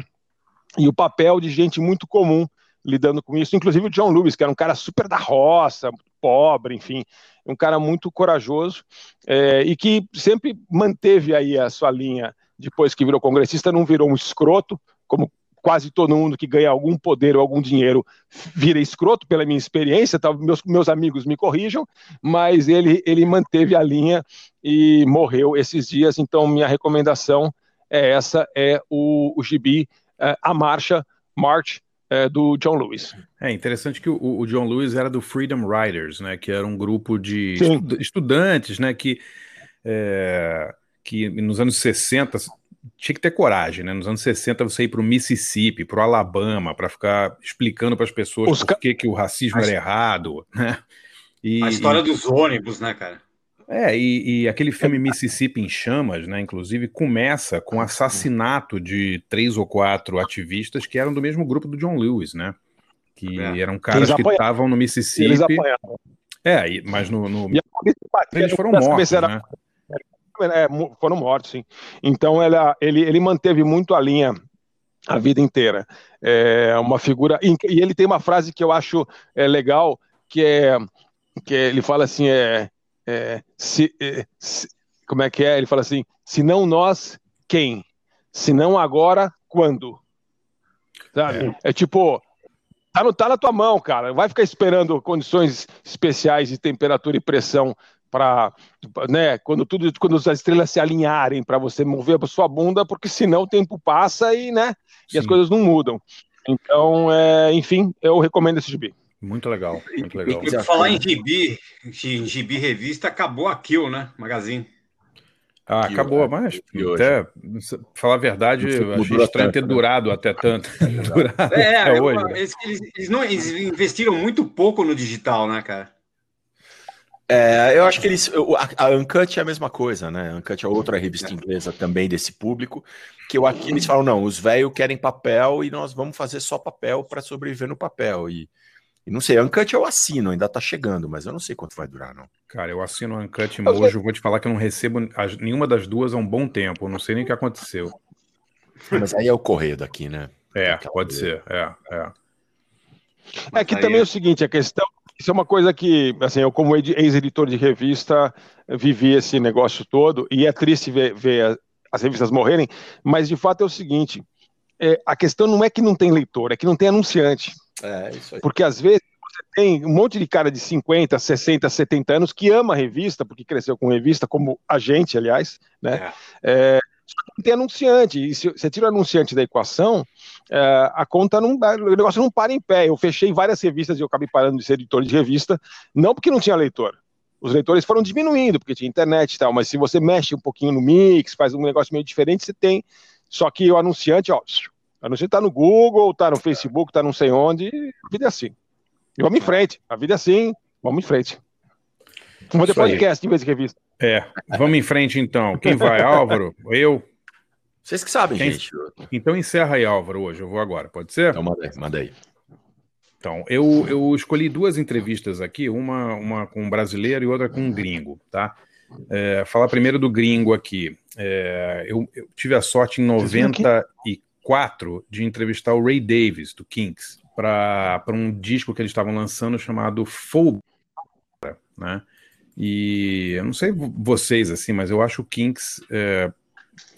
e, e o papel de gente muito comum lidando com isso, inclusive o John Lewis, que era um cara super da roça, pobre, enfim, um cara muito corajoso é, e que sempre manteve aí a sua linha depois que virou congressista, não virou um escroto, como quase todo mundo que ganha algum poder ou algum dinheiro vira escroto pela minha experiência, tá? meus, meus amigos me corrijam, mas ele, ele manteve a linha e morreu esses dias, então minha recomendação é essa, é o, o gibi é, A Marcha, March, é, do John Lewis. É interessante que o, o John Lewis era do Freedom Riders, né? Que era um grupo de estu- estudantes, né? Que, é, que nos anos 60 tinha que ter coragem, né? Nos anos 60 você ir para o Mississippi, para o Alabama, para ficar explicando para as pessoas Os por que, que o racismo A era errado, né? E, A história e- dos ônibus, né, cara? É, e, e aquele filme Mississippi em Chamas, né, inclusive, começa com o assassinato de três ou quatro ativistas que eram do mesmo grupo do John Lewis, né? Que É. eram caras Eles que estavam no Eles Mississippi. apanharam. É, e- mas no, no- E eles foram mortos, né? É, foram mortos, sim. Então ela, ele, ele manteve muito a linha a vida inteira. É uma figura. E e ele tem uma frase que eu acho é, legal, que é que ele fala assim: é, é, se, é, se- como é que é? Ele fala assim: se não nós, quem? Se não agora, quando? Sabe? É, tipo. Tá, no, tá na tua mão, cara. Vai ficar esperando condições especiais de temperatura e pressão para, né, quando tudo, quando as estrelas se alinharem para você mover a sua bunda, porque senão o tempo passa e, né, e as Sim. coisas não mudam. Então, é, enfim, eu recomendo esse gibi. Muito legal, muito legal. E por falar em gibi, em gibi revista, acabou a Kill, né? Magazine. Ah, E acabou, o- mas e até, falar a verdade, achei estranho ter né? durado até tanto. Durado É, até eu- hoje. né? eles, eles- não, eles investiram muito pouco no digital, né, cara? É, eu acho que eles. A, a Uncut é a mesma coisa, né? A Uncut é outra revista inglesa também desse público. Que eu aqui eles falam, não, os velhos querem papel e nós vamos fazer só papel para sobreviver no papel. E, E não sei, Uncut eu assino, ainda tá chegando, mas eu não sei quanto vai durar, não. Cara, eu assino Uncut e Mojo, vou te falar que eu não recebo as- nenhuma das duas há um bom tempo, eu não sei nem o que aconteceu. Mas aí é o correio daqui, né? É, pode ser, é, é. É que também é- é o seguinte, a questão, isso é uma coisa que, assim, eu como ed- ex-editor de revista, vivi esse negócio todo, e é triste ver, ver as revistas morrerem, mas de fato é o seguinte, é, a questão não é que não tem leitor, é que não tem anunciante. É, isso aí. Porque às vezes você tem um monte de cara de 50, 60, 70 anos que ama a revista, porque cresceu com revista, como a gente, aliás, né? É, só que não tem anunciante, e se você tira o anunciante da equação, é, a conta não, o negócio não para em pé. Eu fechei várias revistas e eu acabei parando de ser editor de revista, não porque não tinha leitor. Os leitores foram diminuindo, porque tinha internet e tal, mas se você mexe um pouquinho no mix, faz um negócio meio diferente, você tem. Só que o anunciante, ó, o anunciante tá no Google, tá no Facebook, tá não sei onde, e a vida é assim. E vamos em frente, a vida é assim, vamos em frente. Vamos aí. podcast em vez de revista. É, vamos em frente então. Quem vai, Álvaro? Eu? Vocês que sabem, Quem- gente. Então encerra aí, Álvaro, hoje. Eu vou agora, pode ser? Então manda aí, manda aí. Então, eu, eu escolhi duas entrevistas aqui, uma, uma com um brasileiro e outra com um gringo, tá? É, falar primeiro do gringo aqui. É, eu, eu tive a sorte em 94 de entrevistar o Ray Davis, do Kinks, para um disco que eles estavam lançando chamado Full, né? E eu não sei vocês, assim, mas eu acho o Kinks, é,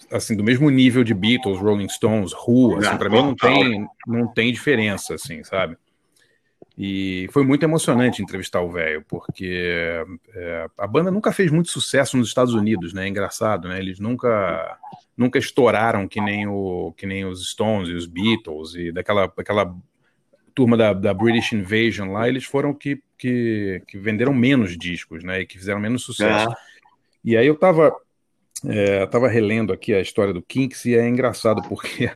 assim, do mesmo nível de Beatles, Rolling Stones, Who, assim, para mim não tem, não tem diferença, assim, sabe? E foi muito emocionante entrevistar o velho, porque é, a banda nunca fez muito sucesso nos Estados Unidos, né? É engraçado, né? Eles nunca nunca estouraram que nem, o, que nem os Stones e os Beatles e daquela, daquela turma da, da British Invasion lá, eles foram que, que, que venderam menos discos, né? E que fizeram menos sucesso. É. E aí eu tava, é, tava relendo aqui a história do Kinks e é engraçado porque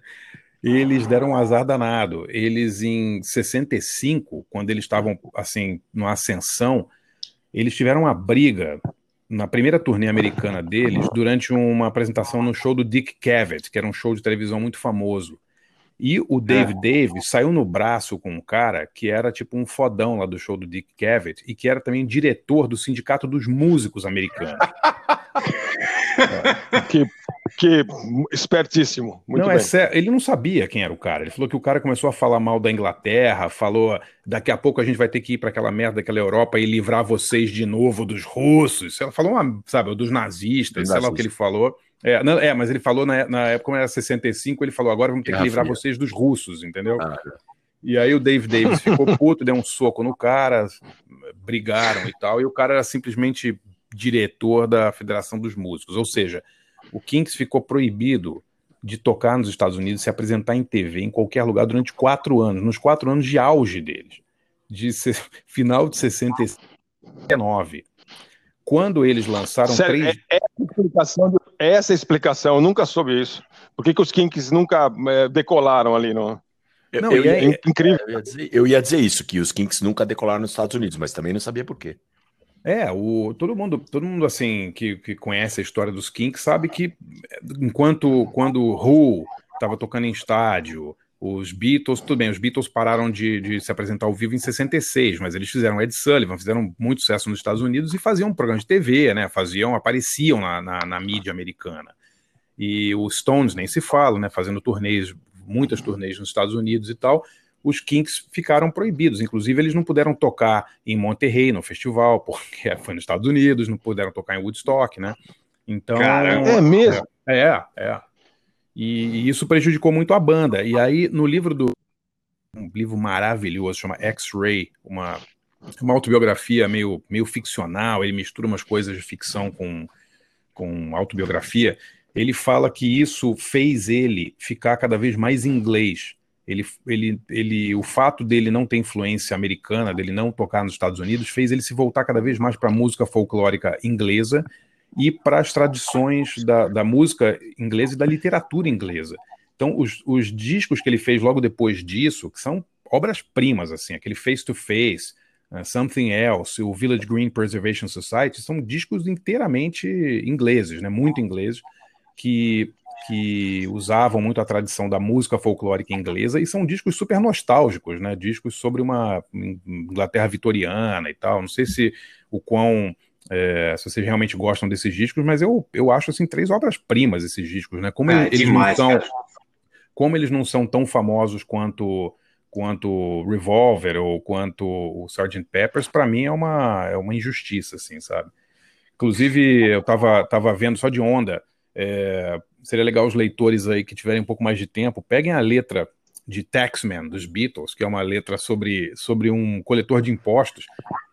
eles deram um azar danado. Eles em 65, quando eles estavam assim, numa ascensão, eles tiveram uma briga na primeira turnê americana deles durante uma apresentação no show do Dick Cavett, que era um show de televisão muito famoso. E o Dave Davis saiu no braço com um cara que era tipo um fodão lá do show do Dick Cavett e que era também diretor do Sindicato dos Músicos Americanos. Que, que espertíssimo. Muito não, bem. é sério, ele não sabia quem era o cara. Ele falou que o cara começou a falar mal da Inglaterra, falou daqui a pouco a gente vai ter que ir para aquela merda daquela Europa e livrar vocês de novo dos russos. Ela falou, uma, sabe, dos nazistas, Dos sei lá o que ele falou. É, não, é, mas ele falou na, na época, como era 65, ele falou: agora vamos ter que Guerra livrar vocês dos russos, entendeu? Ah, E aí o Dave Davis ficou puto, deu um soco no cara, brigaram e tal, e o cara era simplesmente diretor da Federação dos Músicos. Ou seja, o Kinks ficou proibido de tocar nos Estados Unidos, se apresentar em TV, em qualquer lugar, durante quatro anos, nos quatro anos de auge deles, de se- final de 69. Quando eles lançaram Sério, três. é, é essa explicação, de- é essa explicação, eu nunca soube isso. Por que, que os Kinks nunca eh, decolaram ali no. Eu, Não, eu e ia, é- incrível. eu ia dizer, eu ia dizer isso, que os Kinks nunca decolaram nos Estados Unidos, mas também não sabia por quê. É, o, todo mundo, todo mundo assim que, que conhece a história dos Kinks sabe que enquanto quando Who estava tocando em estádio, os Beatles, tudo bem, os Beatles pararam de, de se apresentar ao vivo em 66, mas eles fizeram Ed Sullivan, fizeram muito sucesso nos Estados Unidos e faziam um programa de TV, né? Faziam, apareciam na, na, na mídia americana. E os Stones nem se fala, né? Fazendo turnês, muitas turnês nos Estados Unidos e tal os Kinks ficaram proibidos. Inclusive, eles não puderam tocar em Monterrey, no festival, porque foi nos Estados Unidos, não puderam tocar em Woodstock, né? Então. Caramba. É mesmo? É, é. E, e isso prejudicou muito a banda. E aí, no livro do. Um livro maravilhoso, chama X-Ray, uma, uma autobiografia meio, meio ficcional, ele mistura umas coisas de ficção com, com autobiografia. Ele fala que isso fez ele ficar cada vez mais inglês ele, ele, ele, o fato dele não ter influência americana, dele não tocar nos Estados Unidos, fez ele se voltar cada vez mais para a música folclórica inglesa e para as tradições da, da música inglesa e da literatura inglesa. Então, os, os discos que ele fez logo depois disso, que são obras-primas, assim, aquele Face to Face, uh, Something Else, o Village Green Preservation Society, são discos inteiramente ingleses, né, muito ingleses, que que usavam muito a tradição da música folclórica inglesa e são discos super nostálgicos, né? Discos sobre uma Inglaterra vitoriana e tal. Não sei se o quão é, se vocês realmente gostam desses discos, mas eu, eu acho assim três obras-primas esses discos, né? Como É, eles demais, não são, cara. como eles não são tão famosos quanto quanto Revolver ou quanto o Sgt. Peppers, para mim é uma é uma injustiça, assim, sabe? Inclusive eu tava tava vendo só de onda. é, seria legal os leitores aí que tiverem um pouco mais de tempo, peguem a letra de Taxman dos Beatles, que é uma letra sobre, sobre um coletor de impostos,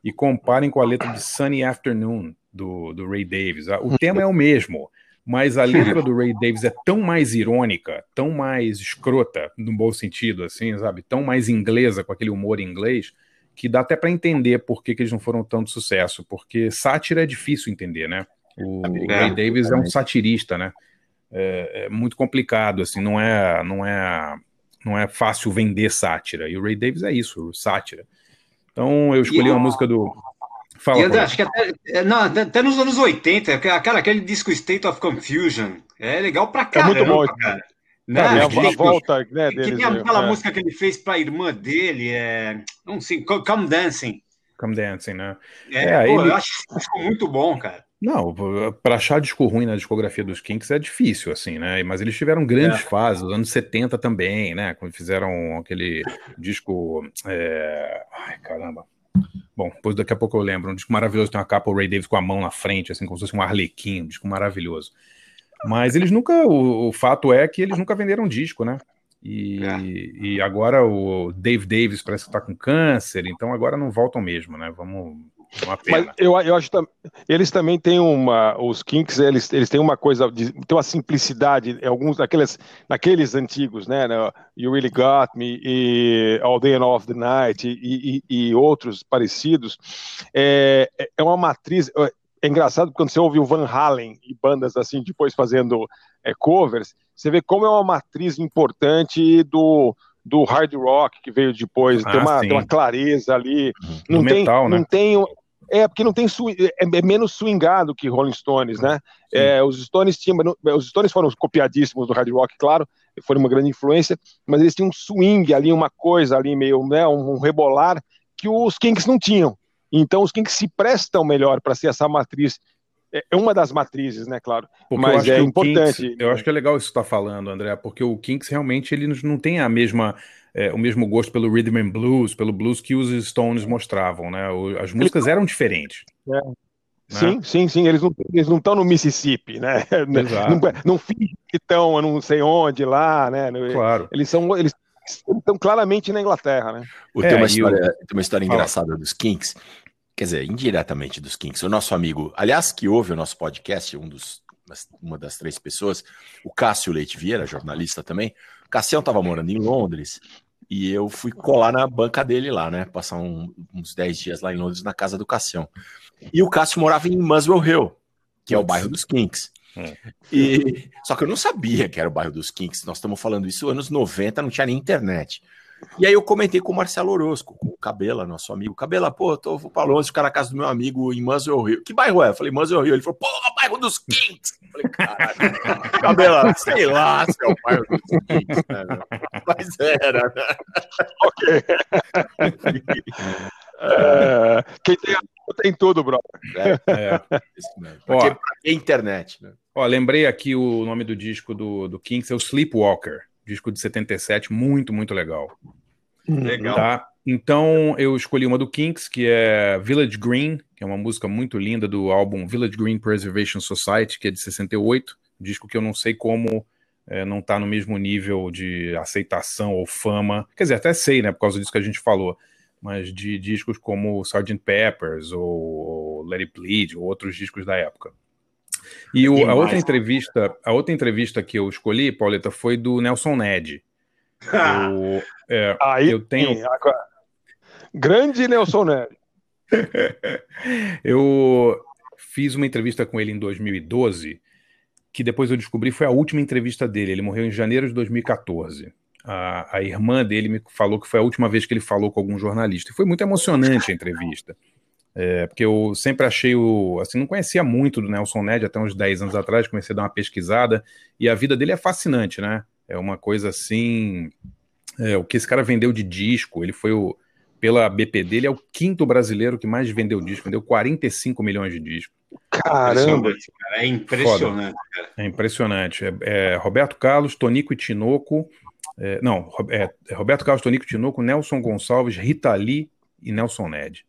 e comparem com a letra de Sunny Afternoon do, do Ray Davis. Ah, O tema é o mesmo, mas a letra do Ray Davis é tão mais irônica, tão mais escrota, no bom sentido, assim, sabe? Tão mais inglesa, com aquele humor inglês, que dá até para entender por que, que eles não foram tanto sucesso, porque sátira é difícil entender, né? O É, Ray Davis é um satirista, né? É, é muito complicado, assim, não é, não é, não é fácil vender sátira. E o Ray Davis é isso, sátira. Então eu escolhi E- uma música do. Fala, E, André, Paulo. acho que até, é, não, até- nos anos 80, cara, aquele disco State of Confusion é legal pra É caramba, muito bom. cara. Né? a, Que- a volta né, que deles. tem é, aquela é. música que ele fez pra irmã dele, é, não sei, Co- Come Dancing. Come Dancing, né? É, É, pô, ele- eu acho muito bom, cara. Não, para achar disco ruim na discografia dos Kinks é difícil, assim, né? Mas eles tiveram grandes É. fases, os anos 70 também, né? Quando fizeram aquele disco. é, Ai, caramba. Bom, depois daqui a pouco eu lembro. Um disco maravilhoso, tem uma capa, o Ray Davis com a mão na frente, assim, como se fosse um arlequim, um disco maravilhoso. Mas eles nunca. O, o fato é que eles nunca venderam disco, né? E, É. e agora o Dave Davis parece que tá com câncer, então agora não voltam mesmo, né? Vamos. Uma pena. Mas eu, eu acho que eles também têm uma. Os Kinks, eles, eles têm uma coisa, de, tem uma simplicidade, em alguns daqueles, naqueles antigos, né? no You Really Got Me e All Day and All of the Night e, e- e outros parecidos. É, é uma matriz. É engraçado quando você ouve o Van Halen e bandas assim, depois fazendo é, covers, você vê como é uma matriz importante do. Do hard rock que veio depois, tem, Ah, uma, sim. tem uma clareza ali, Do não tem, né? não tem é porque não tem é, é menos swingado que Rolling Stones, né? É, os Stones tinham, os Stones foram copiadíssimos do hard rock, claro, foram uma grande influência, mas eles tinham um swing ali, uma coisa ali meio, né, um, um rebolar que os Kinks não tinham. Então os Kinks se prestam melhor para ser essa matriz, é é uma das matrizes, né, claro. Porque eu mas acho é importante. Kinks- eu acho que é legal isso que você está falando, André, porque o Kinks realmente ele não tem a mesma, é, o mesmo gosto pelo rhythm and blues, pelo blues que os Stones mostravam, né? As músicas eram diferentes. É. Sim, sim, sim, eles não eles não estão no Mississippi, né? Exato. Não, não fingem que estão, eu não sei onde lá, né? Claro. Eles são eles estão claramente na Inglaterra, né? O- É, tem, uma história, tem uma história engraçada dos Kinks, quer dizer, indiretamente dos Kinks. O nosso amigo, aliás, que ouve o nosso podcast, um dos, uma das três pessoas, o Cássio Leite Vieira, jornalista também. O Cassião estava morando em Londres e eu fui colar na banca dele lá, né? Passar um- uns 10 dias lá em Londres na casa do Cassião. E o Cássio morava em Muswell Hill, que é o bairro dos Kinks. Hum. E, só que eu não sabia que era o bairro dos Kinks. Nós estamos falando isso anos 90, não tinha nem internet. E aí eu comentei com o Marcelo Orozco, com o Cabela, nosso amigo. Cabela, pô, tô, vou pra Londres ficar na casa do meu amigo em Muswell Hill. Que bairro é? Eu falei, Muswell Hill. Ele falou, porra, bairro dos Kinks. Eu falei, caralho. Cabela, sei lá se é o bairro dos Kinks, né? Mas era, né? É, quem tem a tem tudo, bro. É. Isso mesmo. Ó. Pra que, pra que internet, né? Ó, lembrei aqui o nome do disco do, do Kinks, é o Sleepwalker, disco de 77, muito, muito legal. Legal. Tá? Então eu escolhi uma do Kinks, que é Village Green, que é uma música muito linda do álbum Village Green Preservation Society, que é de 68, disco que eu não sei como é, não tá no mesmo nível de aceitação ou fama. Quer dizer, até sei, né, por causa disso que a gente falou, mas de discos como Sgt. Peppers ou Let It Bleed, ou outros discos da época. E o- a outra entrevista, a outra entrevista que eu escolhi, Pauleta, foi do Nelson Ned. Eu, é, Aí eu tenho agora- grande Nelson Nery. Eu fiz uma entrevista com ele em 2012, que depois eu descobri foi a última entrevista dele. Ele morreu em janeiro de 2014. A, a irmã dele me falou que foi a última vez que ele falou com algum jornalista. E foi muito emocionante a entrevista. É, porque eu sempre achei o. Assim, não conhecia muito do Nelson Ned até uns 10 anos atrás, comecei a dar uma pesquisada, e a vida dele é fascinante, né? É uma coisa assim. é, o que esse cara vendeu de disco, ele foi o. Pela BPD, ele é o quinto brasileiro que mais vendeu disco, vendeu 45 milhões de discos. Caramba! É impressionante, cara. É impressionante. É, é Roberto Carlos, Tonico e Tinoco. é, não, é, é Roberto Carlos, Tonico e Tinoco, Nelson Gonçalves, Rita Lee e Nelson Ned.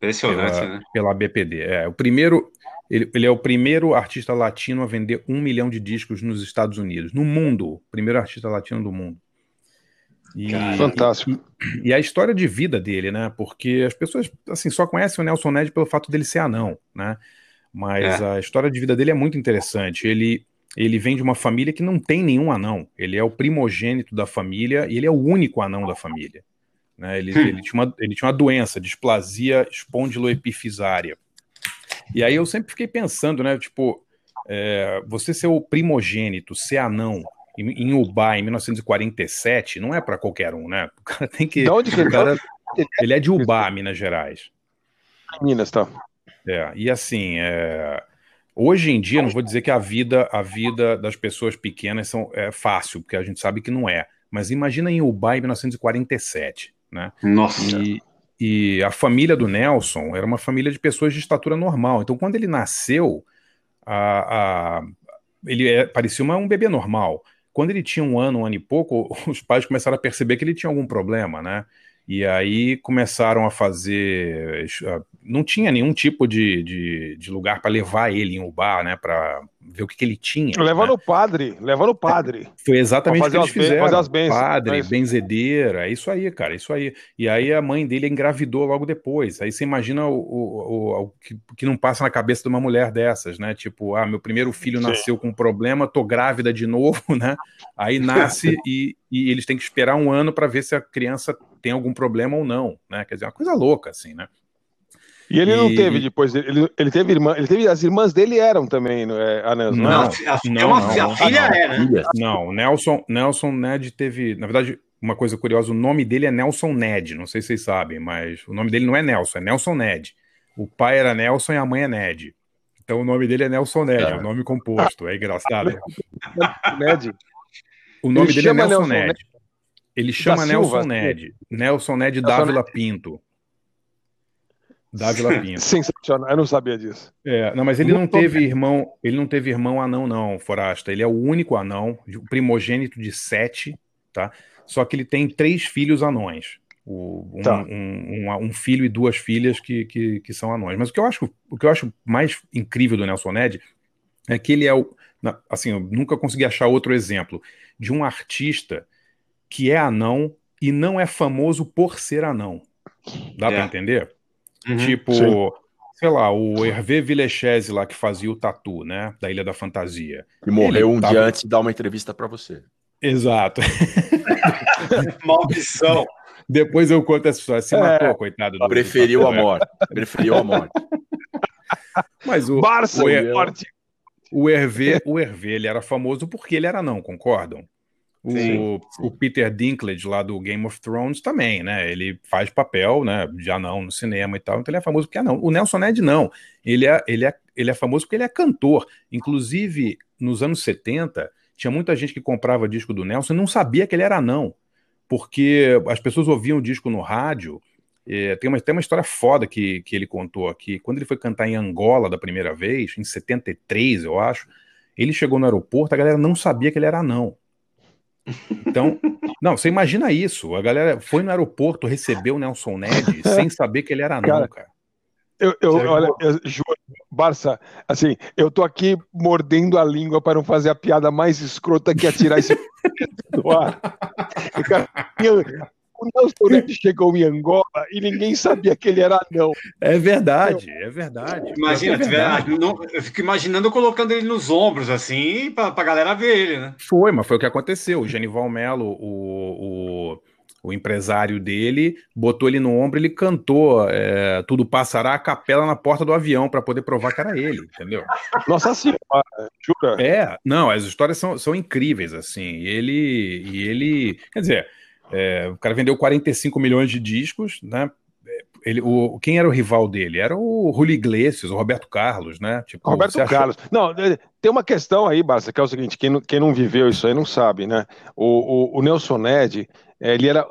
Impressionante, pela, né? pela BPD. É, o primeiro, ele, ele é o primeiro artista latino a vender um milhão de discos nos Estados Unidos. No mundo, o primeiro artista latino do mundo. E, Fantástico. E, e a história de vida dele, né? Porque as pessoas assim só conhecem o Nelson Ned pelo fato dele ser anão, né? Mas É. a história de vida dele é muito interessante. Ele ele vem de uma família que não tem nenhum anão. Ele é o primogênito da família e ele é o único anão da família. Né? Ele, Hum. ele, tinha uma, ele tinha uma doença, displasia espondiloepifisária. E aí eu sempre fiquei pensando, né? Tipo, é, você ser o primogênito, ser anão em, em Ubá em 1947, não é para qualquer um, né? O cara tem que. De onde que ele cara- é? Ele é de Ubá, Minas Gerais. Minas, tá. É, e assim, é, hoje em dia, não vou dizer que a vida, a vida das pessoas pequenas são, é fácil, porque a gente sabe que não é. Mas imagina em Ubá em 1947, né? Nossa. E, e a família do Nelson era uma família de pessoas de estatura normal. Então, quando ele nasceu, a, a- ele é- parecia uma- um bebê normal. Quando ele tinha um ano, um ano e pouco, os pais começaram a perceber que ele tinha algum problema, né? E aí começaram a fazer. Não tinha nenhum tipo de, de, de lugar para levar ele em Ubá, né? Para ver o que, que ele tinha. Leva né? no padre, leva no padre. Foi exatamente o que eles fizeram. fazer as bênçãos, Padre, é isso? benzedeira, é isso aí, cara, é isso aí. E aí a mãe dele engravidou logo depois. Aí você imagina o, o- o- o que, que não passa na cabeça de uma mulher dessas, né? Tipo, ah, meu primeiro filho Sim. nasceu com um problema, tô grávida de novo, né? Aí nasce e, e eles têm que esperar um ano para ver se a criança tem algum problema ou não, né? Quer dizer, é uma coisa louca, assim, né? E ele não E- teve depois, ele, ele teve irmã, ele teve, as irmãs dele eram também é, anãs, não, Não, é? A não, é uma não, a não. filha Ah, não. é, né? Não, o Nelson, Nelson Ned teve. Na verdade, uma coisa curiosa, o nome dele é Nelson Ned. Não sei se vocês sabem, mas o nome dele não é Nelson, é Nelson Ned. O pai era Nelson e a mãe é Ned. Então o nome dele é Nelson Ned, é, É. um nome composto. É engraçado. Ned. O nome Ele dele é chama Nelson Nelson Ned. Ele chama Silva, Nelson assim. Ned. Nelson Ned Nelson Dávila Pinto. Dávila Pinto. Sensacional, eu não sabia disso. É, não, mas ele não Muito teve irmão, ele não teve irmão anão, não, Forasta. Ele é o único anão, o primogênito de sete, tá? Só que ele tem três filhos anões. O- um, Tá. um- um- um filho e duas filhas que, que, que são anões. Mas o que eu acho, o que eu acho mais incrível do Nelson Ned é que ele é o. assim, eu nunca consegui achar outro exemplo de um artista que é anão e não é famoso por ser anão. Dá É. pra entender? Uhum. Tipo, Sim. sei lá, o Hervé Villechese lá que fazia o tatu, né? Da Ilha da Fantasia. Que morreu Ele um tava- dia antes de dar uma entrevista pra você. Exato. Maldição. Depois eu conto essa história. Se É. matou, coitado do. Preferiu a morte. Preferiu a morte. Mas o, Barça, o, Her- o Hervé, o Hervé, ele era famoso porque ele era não, concordam? O, Sim, o Peter Dinklage lá do Game of Thrones também, né? Ele faz papel, né, de anão no cinema e tal, então ele é famoso porque é anão. O Nelson Ned não. Ele é, ele é, ele é famoso porque ele é cantor. Inclusive, nos anos 70, tinha muita gente que comprava disco do Nelson e não sabia que ele era anão, porque as pessoas ouviam o disco no rádio. É, tem, uma, tem uma história foda que, que ele contou aqui. Quando ele foi cantar em Angola da primeira vez, em 73, eu acho, ele chegou no aeroporto, a galera não sabia que ele era anão. Então, não, você imagina isso. A galera foi no aeroporto, recebeu o Nelson Ned sem saber que ele era anão, Cara, cara. Eu, eu, olha, eu juro, Barça, assim, eu tô aqui mordendo a língua para não fazer a piada mais escrota que atirar esse do ar. O cara, o Nelson Ned chegou em Angola e ninguém sabia que ele era anão. É verdade, é verdade. Imagina, É verdade. não- eu fico imaginando colocando ele nos ombros, assim, pra, pra galera ver ele, né? Foi, mas foi o que aconteceu. O Genival Melo, o, o, o empresário dele, botou ele no ombro, ele cantou é, Tudo Passará a capela na porta do avião para poder provar que era ele, entendeu? Nossa senhora, jura? É, não, as histórias são, são incríveis, assim. E ele, e ele, quer dizer, é, o cara vendeu 45 milhões de discos, né? ele, o, quem era o rival dele? Era o Julio Iglesias, o Roberto Carlos, né? Tipo, Roberto achou- Carlos. Não, eh, tem uma questão aí, Barça, que é o seguinte: quem não, quem não viveu isso aí não sabe, né? O, o, o Nelson Ned, eh, ele era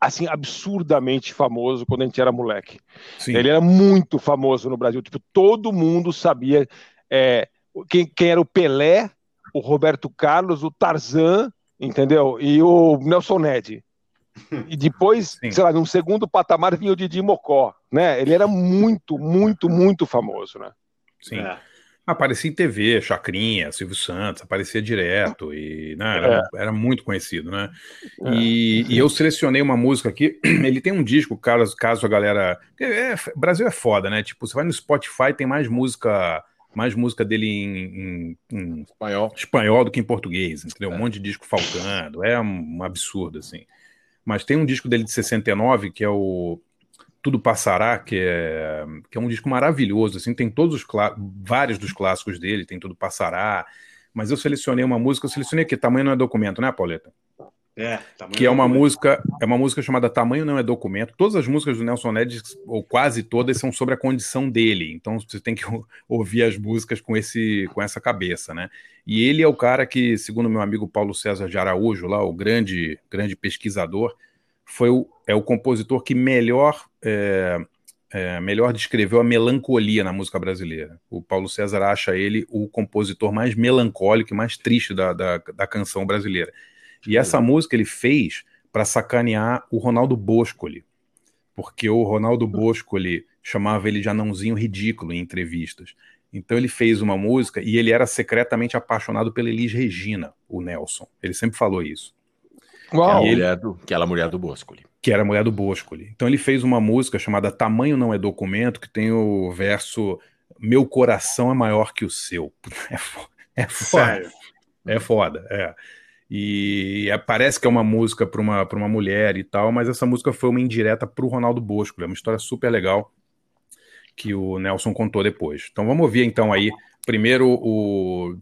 assim absurdamente famoso quando a gente era moleque. Sim. Ele era muito famoso no Brasil. Tipo, todo mundo sabia eh, quem, quem era o Pelé, o Roberto Carlos, o Tarzan, entendeu? E o Nelson Ned. E depois, sei lá, num segundo patamar vinha o Didi Mocó, né? Ele era muito, muito, muito famoso, né? Sim. Aparecia em TV, Chacrinha, Silvio Santos, aparecia direto e né, era, era muito conhecido, né? E, e eu selecionei uma música aqui. Ele tem um disco, caso, caso a galera. é, Brasil é foda, né? Tipo, você vai no Spotify, tem mais música. Mais música dele em, em- em espanhol. espanhol do que em português, entendeu? Um monte de disco faltando, é um, absurdo, assim. Mas tem um disco dele de 69, que é o Tudo Passará, que é, que é um disco maravilhoso, assim, tem todos os vários dos clássicos dele, tem Tudo Passará, mas eu selecionei uma música, eu selecionei aqui, Tamanho Não é Documento, né, Pauleta? É, que é uma documento. música, é uma música chamada Tamanho Não é Documento. Todas as músicas do Nelson Ned, ou quase todas, são sobre a condição dele. Então você tem que ou- ouvir as músicas com esse, com essa cabeça, né? E ele é o cara que, segundo meu amigo Paulo César de Araújo, lá o grande, grande pesquisador, foi o, é o compositor que melhor é, é, melhor descreveu a melancolia na música brasileira. O Paulo César acha ele o compositor mais melancólico e mais triste da, da, da canção brasileira. E essa música ele fez para sacanear o Ronaldo Boscoli, porque o Ronaldo Boscoli chamava ele de anãozinho ridículo em entrevistas. Então ele fez uma música e ele era secretamente apaixonado pela Elis Regina, o Nelson. Ele sempre falou isso. Que é a E ele- mulher do, que era a mulher do Boscoli. que era a mulher do Boscoli. Então ele fez uma música chamada Tamanho Não é Documento, que tem o verso Meu coração é maior que o seu. É, é foda. Sério? É foda, é. E é- parece que é uma música para uma, uma mulher e tal, mas essa música foi uma indireta para o Ronaldo Bosco. É uma história super legal que o Nelson contou depois. Então vamos ouvir então aí primeiro o,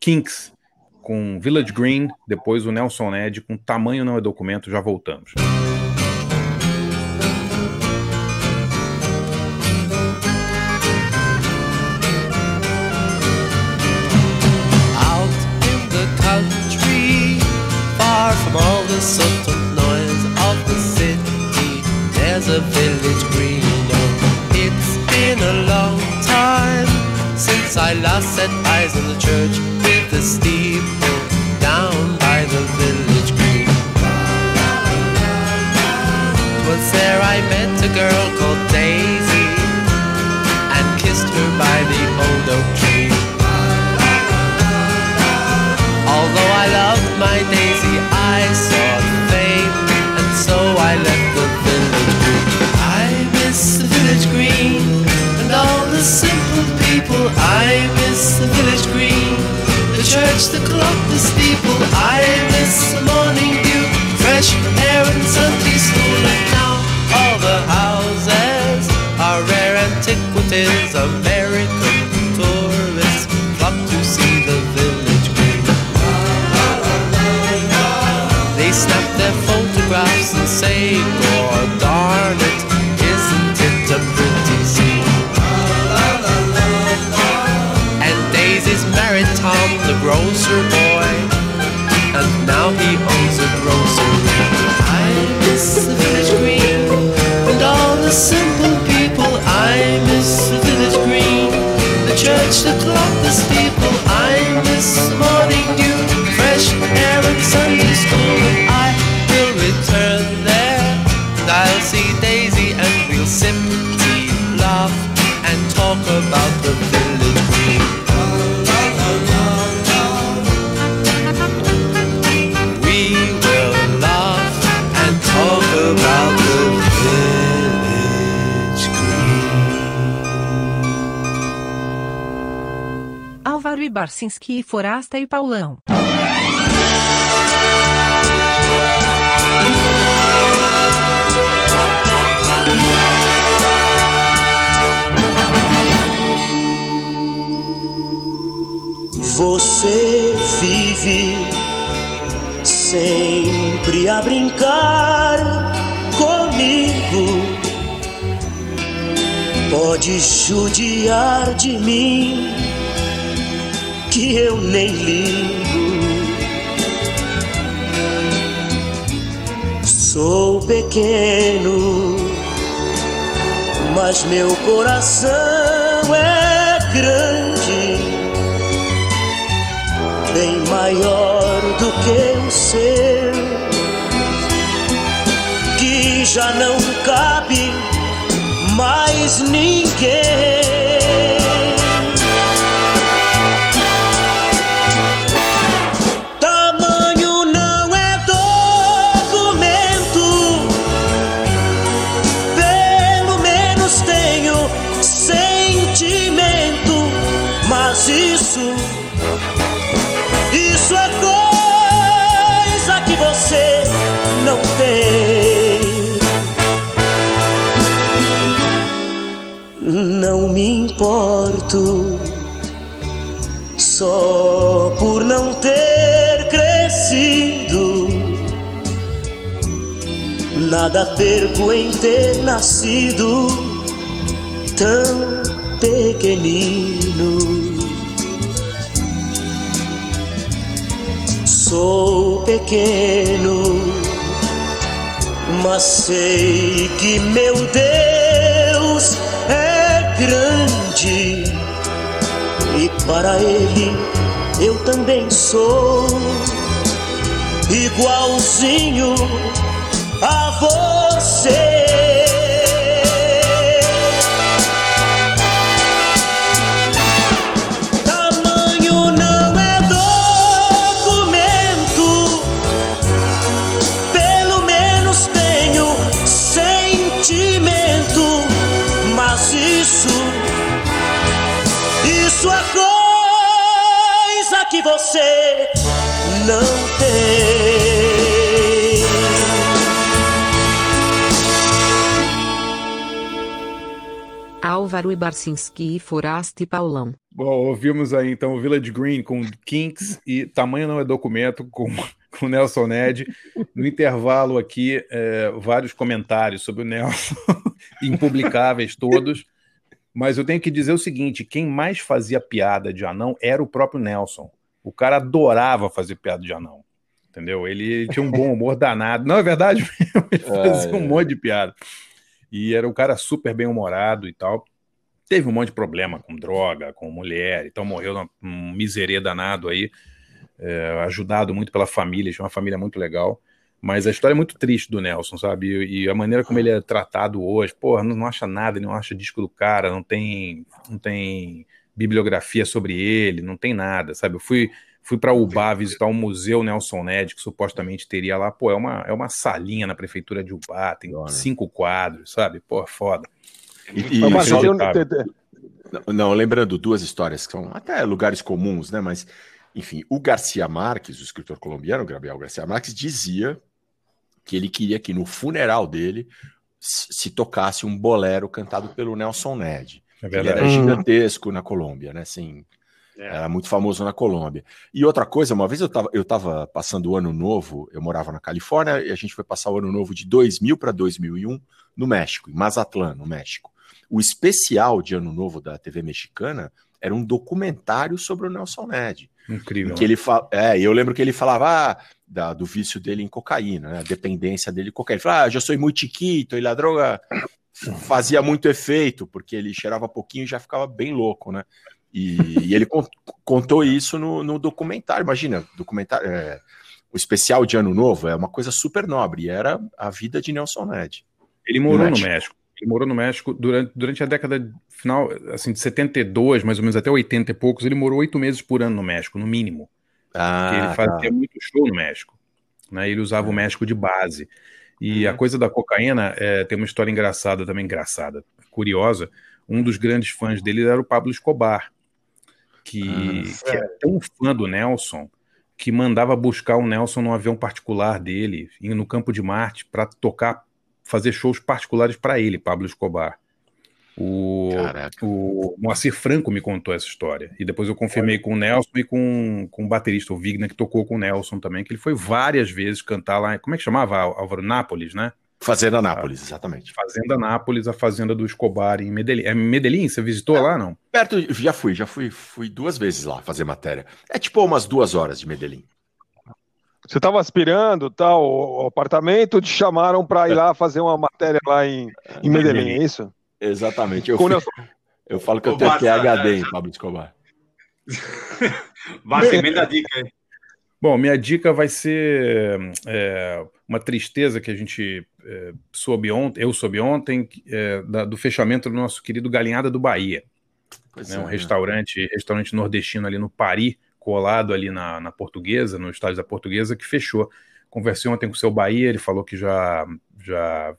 Kinks com Village Green, depois o Nelson Ned com Tamanho Não é Documento. Já voltamos. Out from all the of noise of the city, there's a village green. Oh, it's been a long time since I last set eyes on the church with the steeple down by the village green. Was there I met a girl called Daisy and kissed her by the old oak tree. Although I loved my daisy, village green and all the simple people. I miss the village green, the church, the clock, the steeple. I miss the morning dew, fresh Barcinski, Forasta e Paulão. Você vive sempre a brincar comigo. pode judiar de mim, que eu nem ligo. Sou pequeno, mas meu coração é grande, bem maior do que o seu, que já não cabe mais ninguém. Importo só por não ter crescido. Nada perco em ter nascido tão pequenino. Sou pequeno, mas sei que meu Deus é grande para Ele eu também sou igualzinho a você. Você não tem. Álvaro Barcinski e Foraste Paulão. Bom, ouvimos aí então o Village Green com Kinks e Tamanho Não é Documento com, com Nelson Ned. No intervalo aqui, é, vários comentários sobre o Nelson, impublicáveis todos. Mas eu tenho que dizer o seguinte: quem mais fazia piada de anão era o próprio Nelson. O cara adorava fazer piada de anão. Entendeu? Ele, ele tinha um bom humor danado. Não é verdade mesmo? Ele fazia um monte de piada. E era um cara super bem humorado e tal. Teve um monte de problema com droga, com mulher, então morreu num miserê danado aí, é, ajudado muito pela família, tinha uma família muito legal. Mas a história é muito triste do Nelson, sabe? E, a maneira como ele é tratado hoje, porra, não, não acha nada, não acha disco do cara, não tem, não tem bibliografia sobre ele, não tem nada, sabe? Eu fui, fui para Ubá visitar um museu Nelson Ned, que supostamente teria lá, pô, é uma, é uma salinha na prefeitura de Ubá, tem cinco quadros, sabe? Pô, foda. E, Mas só- tem um- Não, não, lembrando duas histórias que são até lugares comuns, né? Mas, enfim, o Garcia Marques, o escritor colombiano, Gabriel Garcia Marques, dizia que ele queria que no funeral dele se se tocasse um bolero cantado pelo Nelson Ned. É ele verdade. era Hum. gigantesco na Colômbia, né? Assim, É. era muito famoso na Colômbia. E outra coisa, uma vez eu estava eu tava passando o ano novo, eu morava na Califórnia, e a gente foi passar o ano novo de 2000 para 2001 no México, em Mazatlán, no México. O especial de ano novo da TV mexicana era um documentário sobre o Nelson Ned. Incrível. Que ele fala, é, eu lembro que ele falava ah, da- do vício dele em cocaína, né, a dependência dele em cocaína. Ele falava, ah, eu sou muito chiquito e a droga fazia muito efeito, porque ele cheirava pouquinho e já ficava bem louco, né? E, e ele con- contou isso no, no documentário. Imagina, documentário, é, o especial de Ano Novo é uma coisa super nobre, era a vida de Nelson Ned. Ele morou no México. México. Ele morou no México durante, durante a década final, assim, de 72, mais ou menos até 80 e poucos. Ele morou oito meses por ano no México, no mínimo. Ah, ele fazia tá. muito show no México. Né? Ele usava o México de base. E a coisa da cocaína é, tem uma história engraçada também, engraçada, curiosa. Um dos grandes fãs dele era o Pablo Escobar, que, que era tão fã do Nelson que mandava buscar o Nelson num avião particular dele, indo no campo de Marte, para tocar, fazer shows particulares para ele, Pablo Escobar. O, o Moacir Franco me contou essa história. E depois eu confirmei com o Nelson e com, com o baterista, o Vigna, que tocou com o Nelson também, que ele foi várias vezes cantar lá. Como é que chamava? Álvaro Nápoles, né? Fazenda Nápoles, exatamente. Fazenda Nápoles, a fazenda do Escobar em Medellín. É Medellín? Você visitou lá, não? Perto, já fui, já fui, fui duas vezes lá fazer matéria. É tipo umas duas horas de Medellín. Você estava aspirando tal, o apartamento, te chamaram para ir lá fazer uma matéria lá em, em Medellín, é isso? Exatamente. Eu, Com o fui- Nelson. eu falo que eu tenho Barça, PHD é. em Pablo Escobar. Vai, emenda a dica aí. Bom, minha dica vai ser é, uma tristeza que a gente é, soube ontem, eu soube ontem, é, da- do fechamento do nosso querido Galinhada do Bahia. Pois né, é, um né? restaurante, restaurante nordestino ali no Pari, colado ali na, na Portuguesa, no estádio da Portuguesa, que fechou. Conversei ontem com o seu Bahia, ele falou que já, já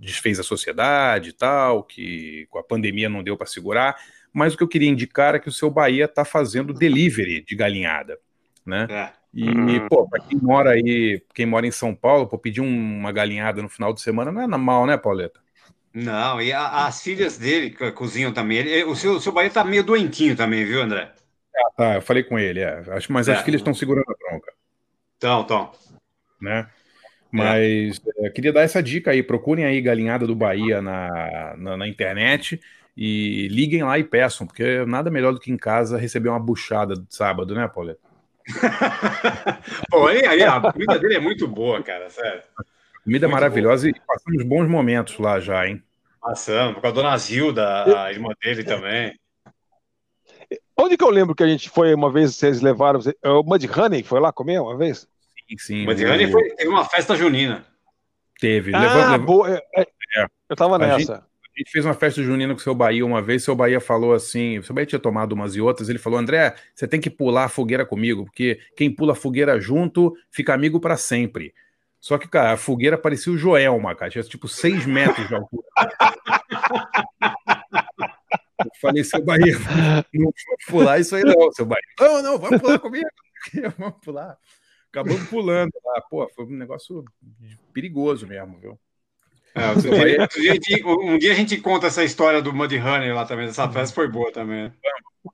desfez a sociedade e tal, que com a pandemia não deu para segurar, mas o que eu queria indicar é que o seu Bahia está fazendo delivery de galinhada, né? É. E, pô, pra quem mora aí, quem mora em São Paulo, pô, pedir um- uma galinhada no final de semana não é mal, né, Pauleta? Não, e a- as filhas dele co- cozinham também. Ele- o, seu, o seu Bahia tá meio doentinho também, viu, André? Ah, tá, eu falei com ele, é. Acho, mas É. as filhas estão segurando a bronca. Então, então. né? Mas é, queria dar essa dica aí, procurem aí Galinhada do Bahia na, na, na internet e liguem lá e peçam, porque nada melhor do que em casa receber uma buchada de sábado, né, Pauleta? Pô, aí, aí a comida dele é muito boa, cara, sério. Comida Muito maravilhosa e passamos bons momentos lá já, hein? Passando, com a dona Zilda, a irmã dele também. Onde que eu lembro que a gente foi uma vez, vocês levaram, é o Mud Honey foi lá comer uma vez? Sim, sim. Mas Diane foi, teve uma festa junina. Teve. Ah, levou- levou- boa, é, é, eu tava A nessa. gente, a gente fez uma festa junina com o seu Bahia uma vez, seu Bahia falou assim, o seu Bahia tinha tomado umas e outras, ele falou, André, você tem que pular a fogueira comigo, porque quem pula a fogueira junto fica amigo pra sempre. Só que, cara, a fogueira parecia o Joelma, cara, tinha tipo seis metros de altura. Eu falei, seu Bahia, não vou pular isso aí não, seu Bahia. Não, não, vamos pular comigo. Vamos pular. Acabamos pulando lá. Pô, foi um negócio perigoso mesmo, viu? É, outro dia- outro dia gente- um dia a gente conta essa história do Mud Honey lá também. Essa festa foi boa também.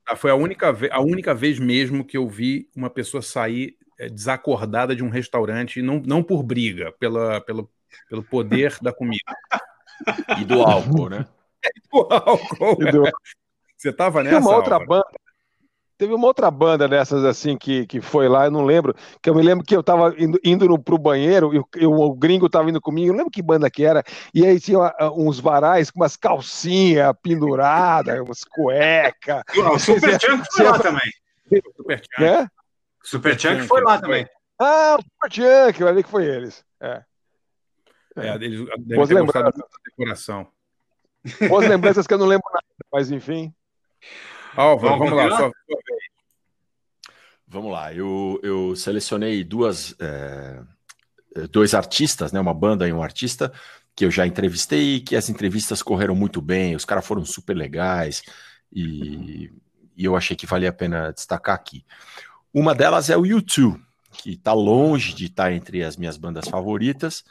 Ah, Foi a única, ve- a única vez mesmo que eu vi uma pessoa sair eh, desacordada de um restaurante, não, não por briga, pela, pelo, pelo poder da comida. E do álcool, né? O álcool. E do- é. Você tava nessa? uma outra banda. Teve uma outra banda dessas assim que, que foi lá, eu não lembro. Que eu me lembro que eu tava indo, indo no, pro banheiro e o, e o gringo tava indo comigo, eu não lembro que banda que era. E aí tinha ah, uns varais com umas calcinhas penduradas, umas cuecas. O Super Chunk foi lá também. Super Chunk. Né? Super Chunk foi lá também. Ah, o Super Chunk, eu ali que foi eles. É. É, eles devem Boas ter gostado da decoração. Boas lembranças que eu não lembro nada, mas enfim. Álvaro, Vamos vamos, lá. continuar? Vamos lá, eu, eu selecionei duas, é, dois artistas, né, uma banda e um artista que eu já entrevistei e que as entrevistas correram muito bem, os caras foram super legais e, e eu achei que valia a pena destacar aqui. Uma delas é o U2, que está longe de estar entre as minhas bandas favoritas,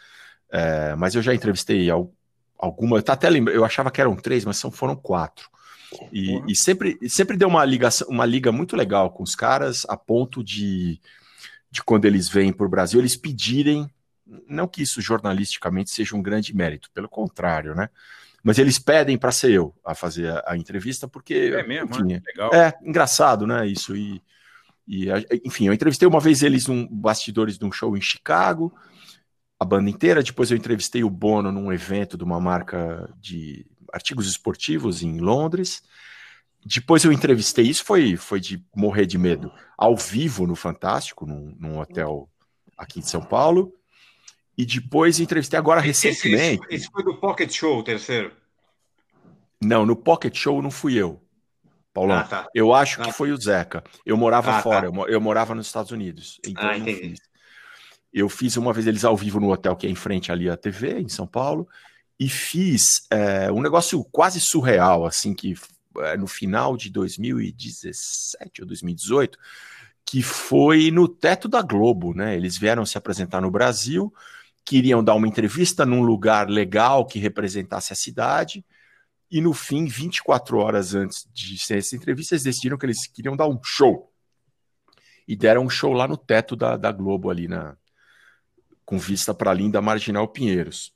é, mas eu já entrevistei al- alguma, tá até lembra, eu achava que eram três, mas são, foram quatro. E, e sempre, sempre deu uma ligação, uma liga muito legal com os caras, a ponto de, de quando eles vêm para o Brasil, eles pedirem, não que isso jornalisticamente seja um grande mérito, pelo contrário, né? Mas eles pedem para ser eu a fazer a, a entrevista, porque. É mesmo, enfim, né? Legal. É, engraçado, né? Isso. E, e, enfim, eu entrevistei uma vez eles num bastidores de um show em Chicago, a banda inteira. Depois eu entrevistei o Bono num evento de uma marca de artigos esportivos em Londres. Depois eu entrevistei, isso foi, foi de morrer de medo, ao vivo no Fantástico, num, num hotel aqui em São Paulo. E depois entrevistei agora recentemente. esse- esse foi do Pocket Show, o terceiro. Não, no Pocket Show não fui eu. Paulão, Ah, tá. eu acho Ah, que foi o Zeca. Eu morava Ah, tá. fora, eu, mo- eu morava nos Estados Unidos. Então Ah, eu fiz. Eu fiz uma vez eles ao vivo no hotel que é em frente ali à TV, em São Paulo, e fiz é, um negócio quase surreal, assim, que é, no final de 2017 ou 2018, que foi no teto da Globo, né? Eles vieram se apresentar no Brasil, queriam dar uma entrevista num lugar legal que representasse a cidade, e no fim, 24 horas antes de ser essa entrevista, eles decidiram que eles queriam dar um show. E deram um show lá no teto da, da Globo, ali na, com vista para a linda Marginal Pinheiros.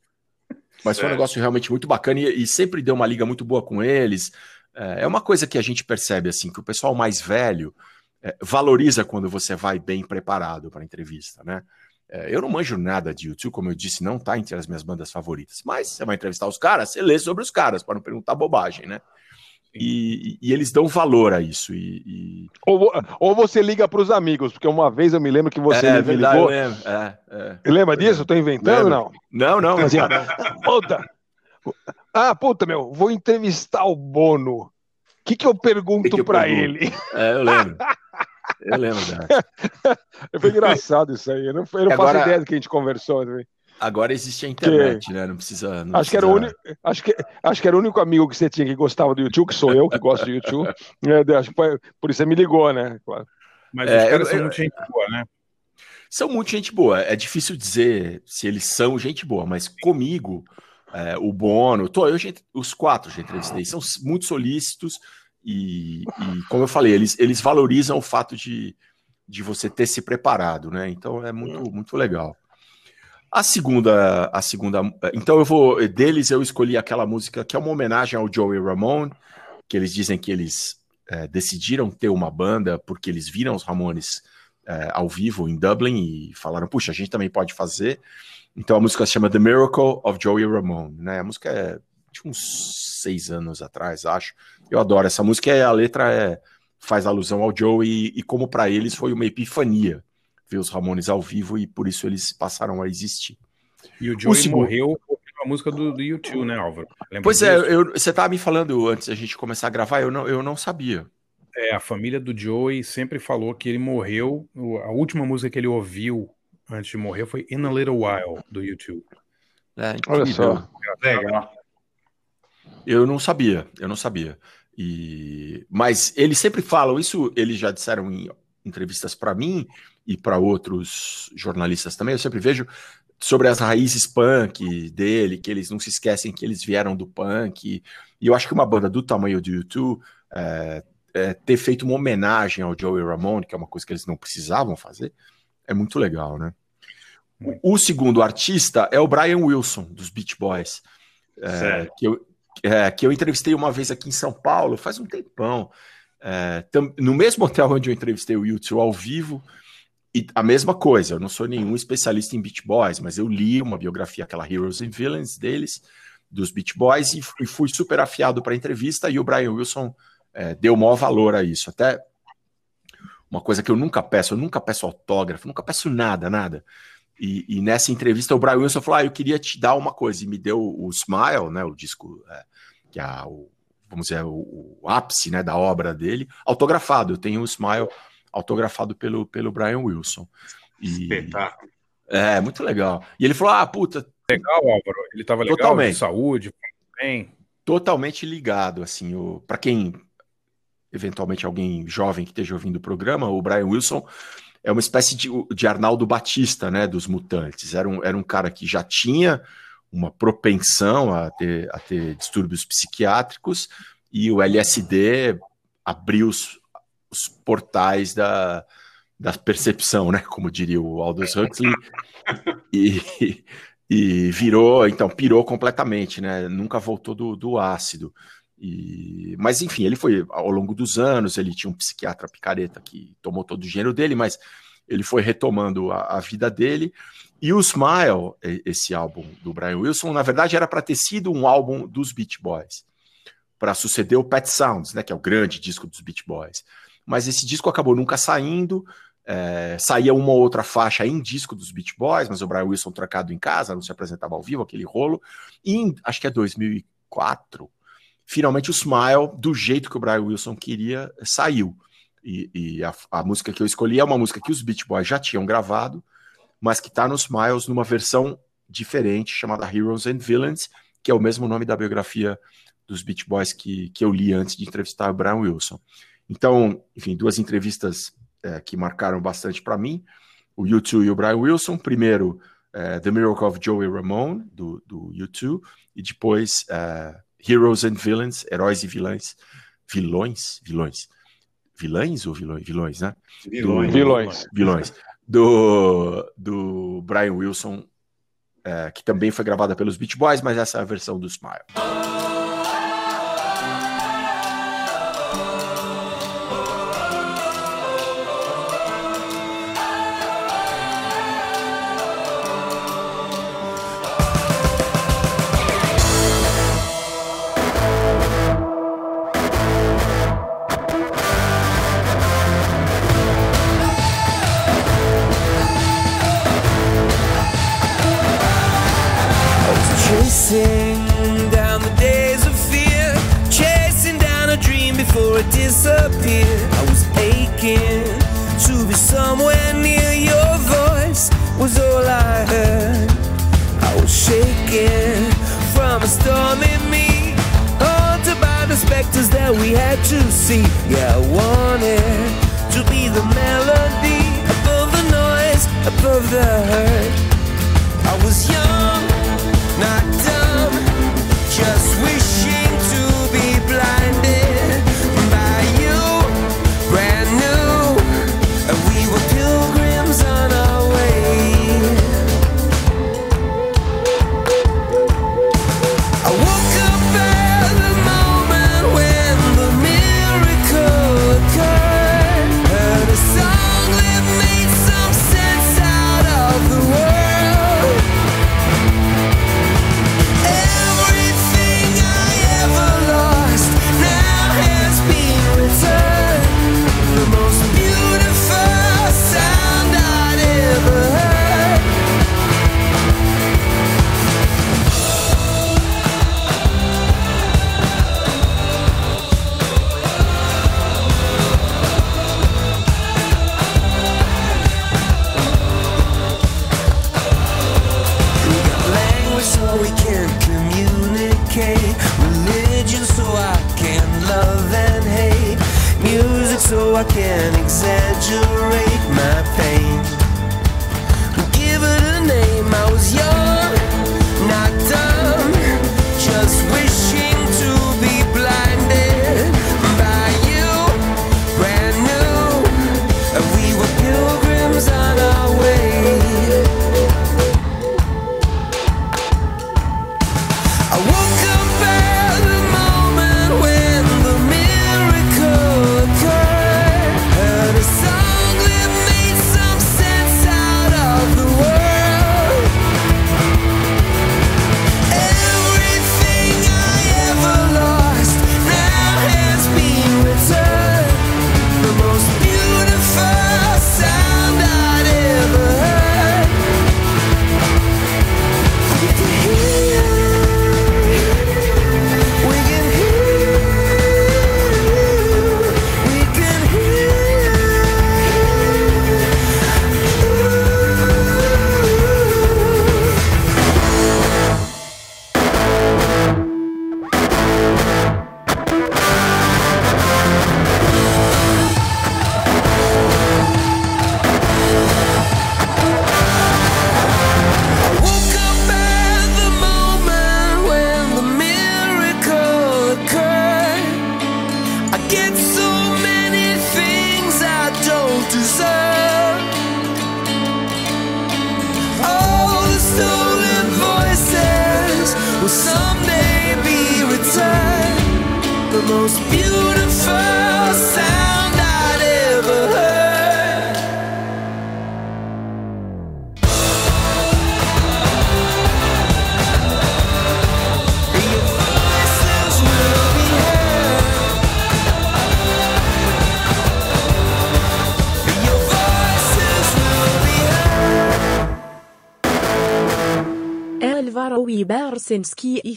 Mas foi um Certo. negócio realmente muito bacana e, e sempre deu uma liga muito boa com eles. É é uma coisa que a gente percebe assim, que o pessoal mais velho é, valoriza quando você vai bem preparado para a entrevista, né? É, eu não manjo nada de YouTube, como eu disse, não tá entre as minhas bandas favoritas. Mas você vai entrevistar os caras, você lê sobre os caras, para não perguntar bobagem, né? E, e- eles dão valor a isso. E, e- Ou, ou você liga para os amigos, porque uma vez eu me lembro que você é, liga- verdade, ligou. eu lembro. É, é. Lembra disso? Eu tô inventando ou Lembro. não? Não, não. Assim, puta. Ah, puta, meu, vou entrevistar o Bono. O que, que eu pergunto que pergunto? ele? É, eu lembro. Eu lembro dessa. Foi engraçado isso aí. Eu não, eu não Agora- faço ideia do que a gente conversou. né? Agora existe a internet, né? Não precisa. não Acho que, era o precisa- único, acho, que, acho que era o único amigo que você tinha que gostava do YouTube, que sou eu, que gosto do YouTube. É, acho que foi- por isso você me ligou, né? Claro. Mas É, os caras eu- são eu- muito gente boa, né? São muito gente boa. É difícil dizer se eles são gente boa, mas comigo, é, o Bono, tô, eu, já- os quatro já entrevistei, são muito solícitos e, e, como eu falei, eles, eles valorizam o fato de, de você ter se preparado, né? Então é muito, muito legal. A segunda, a segunda, então eu vou deles eu escolhi aquela música que é uma homenagem ao Joey Ramone, que eles dizem que eles é, decidiram ter uma banda porque eles viram os Ramones é, ao vivo em Dublin e falaram, puxa, a gente também pode fazer. Então a música se chama The Miracle of Joey Ramone, né? A música é de uns seis anos atrás, acho. Eu adoro essa música a letra é, faz alusão ao Joey e como para eles foi uma epifania ver os Ramones ao vivo e por isso eles passaram a existir. E o Joey segundo- morreu uma música do, do YouTube, né, Álvaro? Lembra Pois é, disso? eu- você estava me falando antes da gente começar a gravar, eu não, eu não sabia. É, a família do Joey sempre falou que ele morreu. o- A última música que ele ouviu antes de morrer foi In a Little While, do YouTube. É, Olha só. Legal. Eu não sabia, eu não sabia. E mas eles sempre falam isso, eles já disseram em entrevistas para mim e para outros jornalistas também. Eu sempre vejo sobre as raízes punk dele, que eles não se esquecem que eles vieram do punk. E eu acho que uma banda do tamanho do YouTube é, é, ter feito uma homenagem ao Joey Ramone, que é uma coisa que eles não precisavam fazer, é muito legal, né? O, o segundo artista é o Brian Wilson, dos Beach Boys. É, que, eu, é, que eu entrevistei uma vez aqui em São Paulo, faz um tempão. É, tam- no mesmo hotel onde eu entrevistei o YouTube ao vivo, e a mesma coisa, eu não sou nenhum especialista em Beach Boys, mas eu li uma biografia, aquela Heroes and Villains deles, dos Beach Boys, e fui, fui super afiado para a entrevista, e o Brian Wilson é, deu maior valor a isso. Até uma coisa que eu nunca peço, eu nunca peço autógrafo, nunca peço nada, nada. E, e nessa entrevista o Brian Wilson falou: Ah, eu queria te dar uma coisa, e me deu o Smile, né? O disco é, que é o, vamos dizer, o, o ápice né, da obra dele, autografado. Eu tenho o Smile autografado pelo, pelo Brian Wilson. E, Espetáculo. é, muito legal. E ele falou: Ah, puta, Legal, Álvaro. Ele tava legal Totalmente. de saúde, bem. totalmente ligado, assim, o para quem eventualmente alguém jovem que esteja ouvindo o programa, o Brian Wilson é uma espécie de, de Arnaldo Batista, né, dos Mutantes. Era um, era um cara que já tinha uma propensão a ter, a ter distúrbios psiquiátricos e o LSD abriu os, os portais da, da percepção, né, como diria o Aldous Huxley, e, e virou, então, pirou completamente, né, nunca voltou do, do ácido. E, mas enfim, ele foi ao longo dos anos, ele tinha um psiquiatra picareta que tomou todo o gênero dele, mas ele foi retomando a, a vida dele. E o Smile, esse álbum do Brian Wilson, na verdade era para ter sido um álbum dos Beach Boys, para suceder o Pet Sounds, né, que é o grande disco dos Beach Boys. Mas esse disco acabou nunca saindo. é, saía uma ou outra faixa em disco dos Beach Boys, mas o Brian Wilson trancado em casa, não se apresentava ao vivo, aquele rolo. E em, acho que é 2004, finalmente o Smile, do jeito que o Brian Wilson queria, saiu. E, e a, a música que eu escolhi é uma música que os Beach Boys já tinham gravado, mas que está no Smiles numa versão diferente, chamada Heroes and Villains, que é o mesmo nome da biografia dos Beach Boys que, que eu li antes de entrevistar o Brian Wilson. Então, enfim, duas entrevistas é, que marcaram bastante para mim, o U2 e o Brian Wilson. Primeiro, é, The Miracle of Joey Ramone, do, do U2, e depois é, Heroes and Villains, Heróis e Vilões, Vilões? Vilões. Vilães ou vilões? Vilões, né? Vilões. Do- Vilões. Vilões do, do Brian Wilson, é, que também foi gravada pelos Beach Boys, mas essa é a versão do Smile.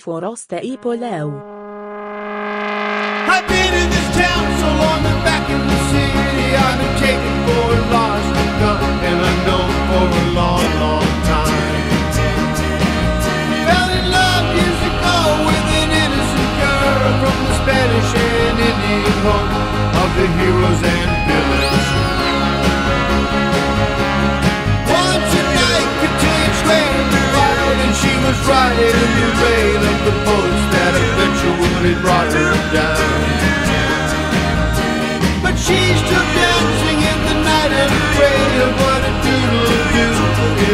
for Osta Polo. I've been in this town so long back in the city I've been taken for a lost and gone And I for a long, long time. Fell in love years ago with an innocent girl From the Spanish and Indian home Of the heroes and villains. Once a night could change where we And she was riding in the rain.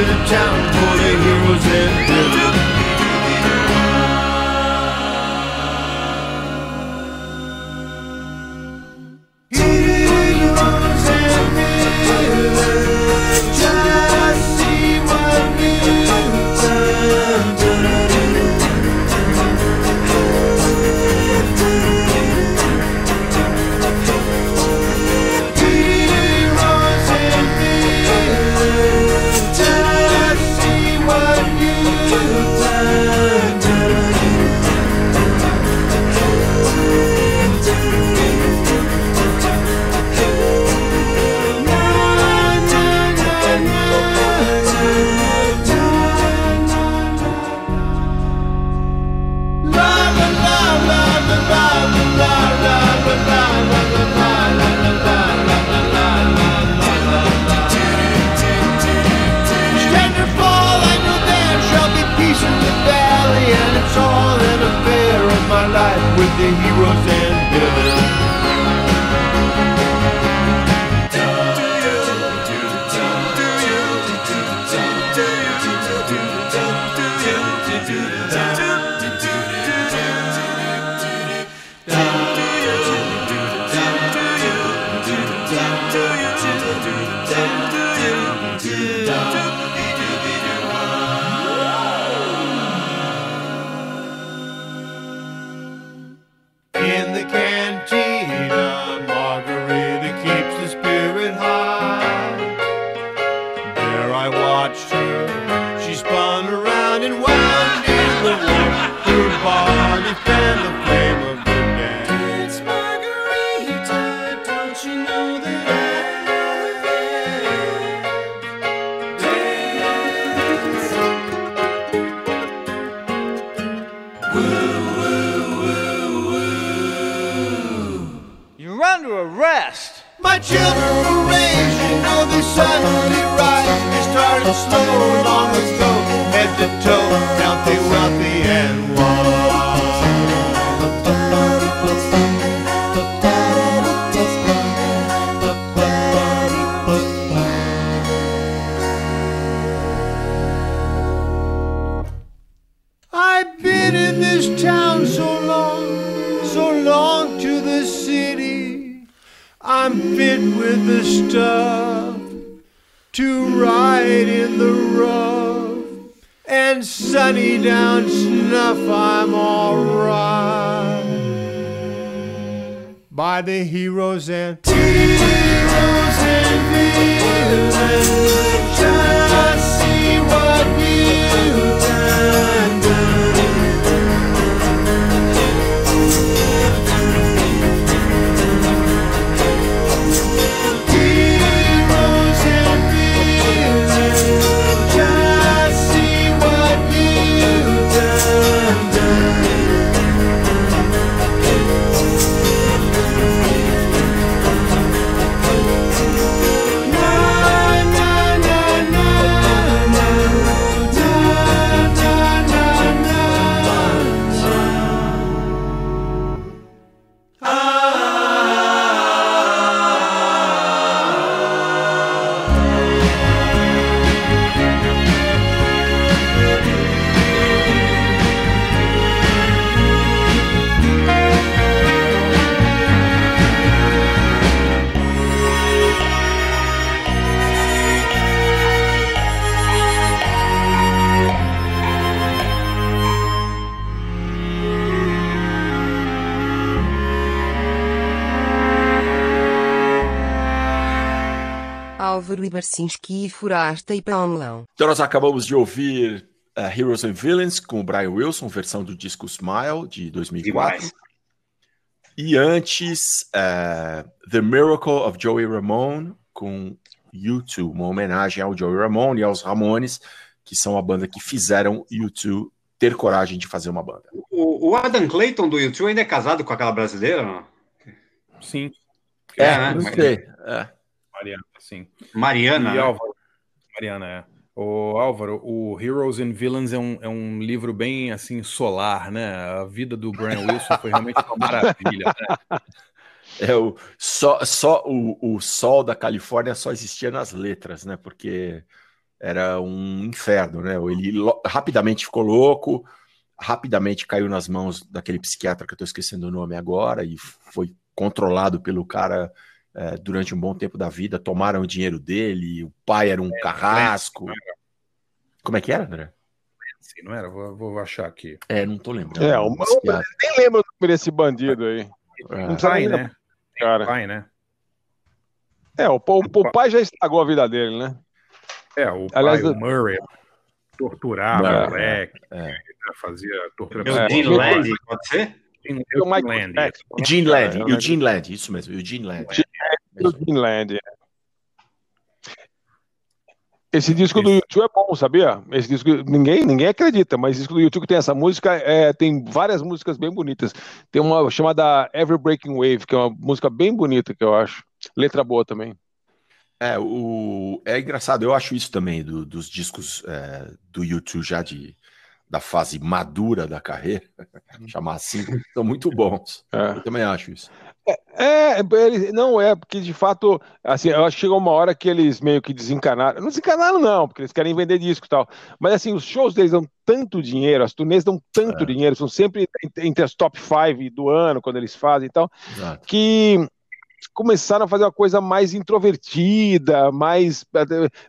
to town for the heroes and villains. Álvaro Ibarcinski e Furasta e Paulão. Então nós acabamos de ouvir uh, Heroes and Villains com o Brian Wilson, versão do disco Smile de 2004. Demais. E antes, uh, The Miracle of Joey Ramone com U2, uma homenagem ao Joey Ramone e aos Ramones, que são a banda que fizeram U2 ter coragem de fazer uma banda. O, o Adam Clayton do YouTube ainda é casado com aquela brasileira? Não? Sim. É, né? não sei. É. Mariana, sim. Mariana. E né? Álvaro. Mariana, é. O Álvaro, o Heroes and Villains é um, é um livro bem assim solar, né? A vida do Brian Wilson foi realmente uma maravilha. Né? É o só, só o, o sol da Califórnia só existia nas letras, né? Porque era um inferno, né? Ele lo- rapidamente ficou louco, rapidamente caiu nas mãos daquele psiquiatra que eu estou esquecendo o nome agora e foi controlado pelo cara eh, durante um bom tempo da vida. Tomaram o dinheiro dele, o pai era um carrasco. Como é que era, André? Assim, não era? Vou, vou achar aqui. É, não tô lembrando. É, o, nem lembro o nome desse bandido aí. É. Não precisa Pai, nem né? cara. Pai, né? É, o, o, o pai já estragou a vida dele, né? É, o Aliás, pai, o Murray, torturava É, o moleque, é. fazia tortura É o Gene. Land, pode ser? Gene- o Michael Land. Jackson, né? Eugene Land, É, Eugene Land, isso mesmo, Eugene Land. Do Greenland. é. Esse disco do YouTube é bom, sabia? Esse disco, ninguém, ninguém acredita, mas esse disco do YouTube que tem essa música, é, tem várias músicas bem bonitas. Tem uma chamada Every Breaking Wave, que é uma música bem bonita, que eu acho. Letra boa também. É, o... é engraçado, eu acho isso também do- dos discos é, do YouTube já de, da fase madura da carreira, chamar assim, são muito bons. Eu também acho isso. É, eles, não é, porque de fato, assim, eu acho que chegou uma hora que eles meio que desencanaram. Não desencanaram, não, porque eles querem vender disco e tal. Mas assim, os shows deles dão tanto dinheiro, as turnês dão tanto dinheiro, são sempre entre as top 5 do ano, quando eles fazem e tal, Exato. que começaram a fazer uma coisa mais introvertida, mais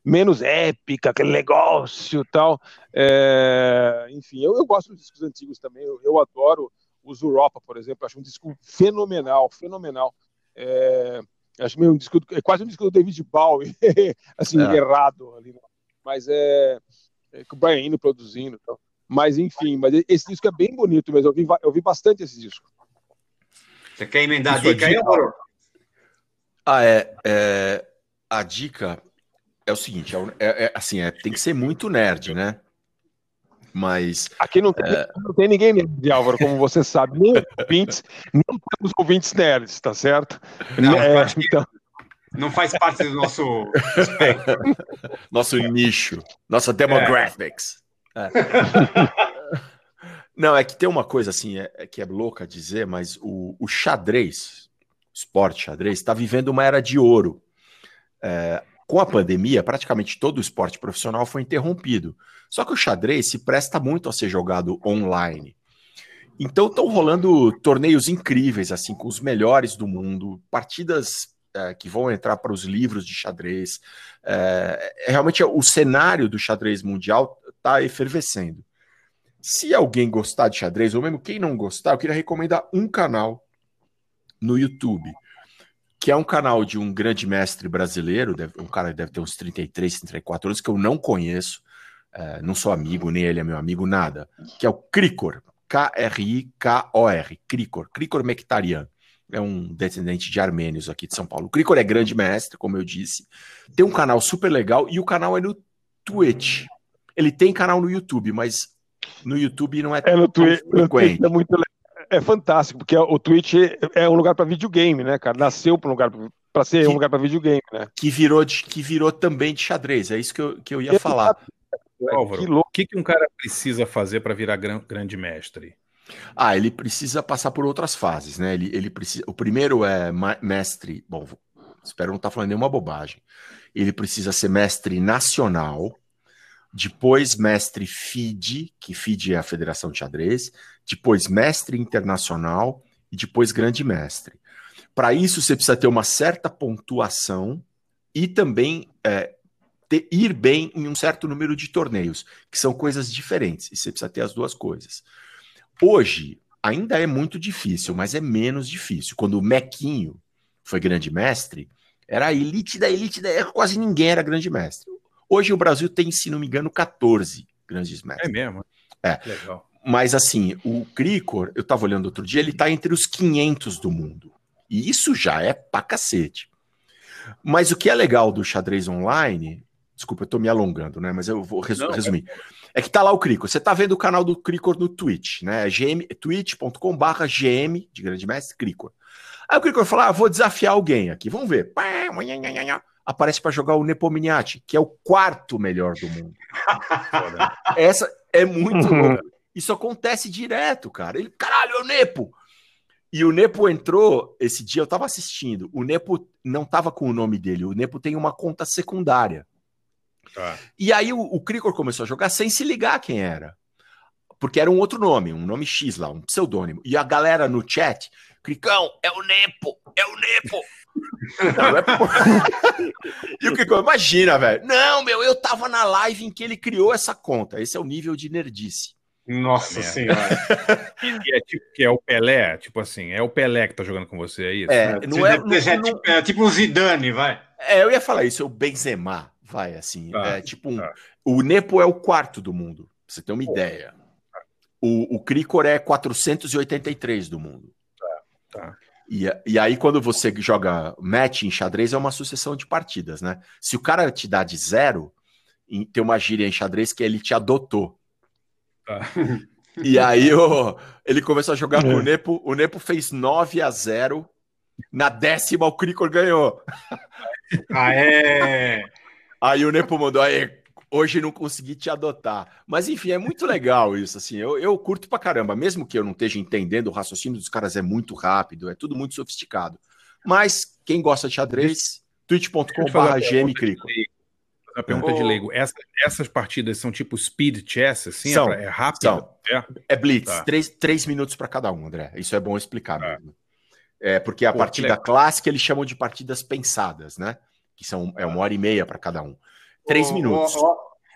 menos épica, aquele negócio e tal. É, enfim, eu, eu gosto dos discos antigos também, eu, eu adoro os Europa, por exemplo, acho um disco fenomenal, fenomenal. É, acho meio um disco, é quase um disco do David Bowie, assim, É. errado ali, né? mas é, é com o Brian Eno produzindo e tal. Mas enfim, mas esse disco é bem bonito mesmo, eu vi, eu vi bastante esse disco. Você quer emendar a Isso dica aí. Álvaro? Ah, é, é, A dica é o seguinte: é, é- é, assim, é, tem que ser muito nerd, né? Mas. Aqui não tem, não tem ninguém nerd, Álvaro, como você sabe, nem ouvintes, não temos ouvintes nerds, tá certo? Não, É, então, não faz parte do nosso. Nosso nicho, nossa demographics. É. Não, é que tem uma coisa assim, é, é que é louca dizer, mas o, o xadrez, esporte xadrez, está vivendo uma era de ouro. É, com a pandemia, praticamente todo o esporte profissional foi interrompido. Só que o xadrez se presta muito a ser jogado online. Então estão rolando torneios incríveis, assim, com os melhores do mundo, partidas é, que vão entrar para os livros de xadrez. É, é, realmente o cenário do xadrez mundial está efervescendo. Se alguém gostar de xadrez, ou mesmo quem não gostar, eu queria recomendar um canal no YouTube, que é um canal de um grande mestre brasileiro, um cara que deve ter uns 33, 34 anos, que eu não conheço, é, não sou amigo, nem ele é meu amigo, nada, que é o Krikor, K-R-I-K-O-R, Krikor, Krikor Mekhtarian. É um descendente de armênios aqui de São Paulo. O Krikor é grande mestre, como eu disse. Tem um canal super legal e o canal é no Twitch. Ele tem canal no YouTube, mas no YouTube não é, é no tão no frequente. É muito é fantástico, porque o Twitch é um lugar para videogame, né, cara? Nasceu para um lugar para ser um lugar para videogame, né? que virou, de, que virou também de xadrez. É isso que eu, que eu ia falar. Álvaro, o que, que um cara precisa fazer para virar gran- grande mestre? Ah, ele precisa passar por outras fases, né? Ele, ele precisa. O primeiro é mestre. Bom, espero não estar falando nenhuma bobagem. Ele precisa ser mestre nacional, depois mestre FIDE, que FIDE é a Federação de Xadrez, depois mestre internacional e depois grande mestre. Para isso, você precisa ter uma certa pontuação e também é, ter- ir bem em um certo número de torneios, que são coisas diferentes, e você precisa ter as duas coisas. Hoje, ainda é muito difícil, mas é menos difícil. Quando o Mequinho foi grande mestre, era a elite da elite, da... quase ninguém era grande mestre. Hoje o Brasil tem, se não me engano, 14 grandes mestres. É mesmo? É. Legal. Mas assim, o Cricor, eu tava olhando outro dia, ele tá entre os 500 do mundo. E isso já é pra cacete. Mas o que é legal do xadrez online, desculpa, eu tô me alongando, né? Mas eu vou resu- Não, resumir. É que tá lá o Cricor. Você tá vendo o canal do Cricor no Twitch, né? GM, twitch.com/barra GM de grande mestre Cricor. Aí o Cricor fala: ah, vou desafiar alguém aqui, vamos ver. Aparece para jogar o Nepomniachtchi, que é o quarto melhor do mundo. Essa é muito louca. Isso acontece direto, cara. Ele, caralho, é o Nepo! E o Nepo entrou, esse dia eu tava assistindo. O Nepo não tava com o nome dele, o Nepo tem uma conta secundária. E aí o, o Cricor começou a jogar sem se ligar quem era. Porque era um outro nome, um nome X lá, um pseudônimo. E a galera no chat, Cricão, é o Nepo, é o Nepo. Não, é por- e o Cricão, imagina, velho. Não, meu, eu tava na live em que ele criou essa conta. Esse é o nível de nerdice. Nossa senhora. E é tipo que é o Pelé, tipo assim, é o Pelé que tá jogando com você, é isso? É, não é, não- é, não- tipo, é tipo um Zidane, vai. É, eu ia falar isso, é o Benzema, vai, assim, Tá, é tipo um... O Nepo é o quarto do mundo, pra você ter uma ideia. O, o Cricor é 483 do mundo. Tá. E, e aí, quando você joga match em xadrez, é uma sucessão de partidas, né? Se o cara te dá de zero, em- tem uma gíria em xadrez que ele te adotou. Tá. E aí o- ele começou a jogar com o Nepo, o Nepo fez 9 a 0 na décima o Cricor ganhou. Ah, é. Aí o Nepo mandou, aí, hoje não consegui te adotar. Mas enfim, é muito legal isso, assim, eu, eu curto pra caramba, mesmo que eu não esteja entendendo, o raciocínio dos caras é muito rápido, é tudo muito sofisticado. Mas quem gosta de xadrez, twitch.com.br gmcrico. Uma pergunta de leigo. Essa- essas partidas são tipo speed chess, assim? São, é, pra- é rápido? são. É? É blitz, Tá. três, três minutos para cada um, André. Isso é bom explicar mesmo. É, porque a Pô, partida clássica eles chamam de partidas pensadas, né? Que são é uma hora e meia para cada um. Três minutos. ô,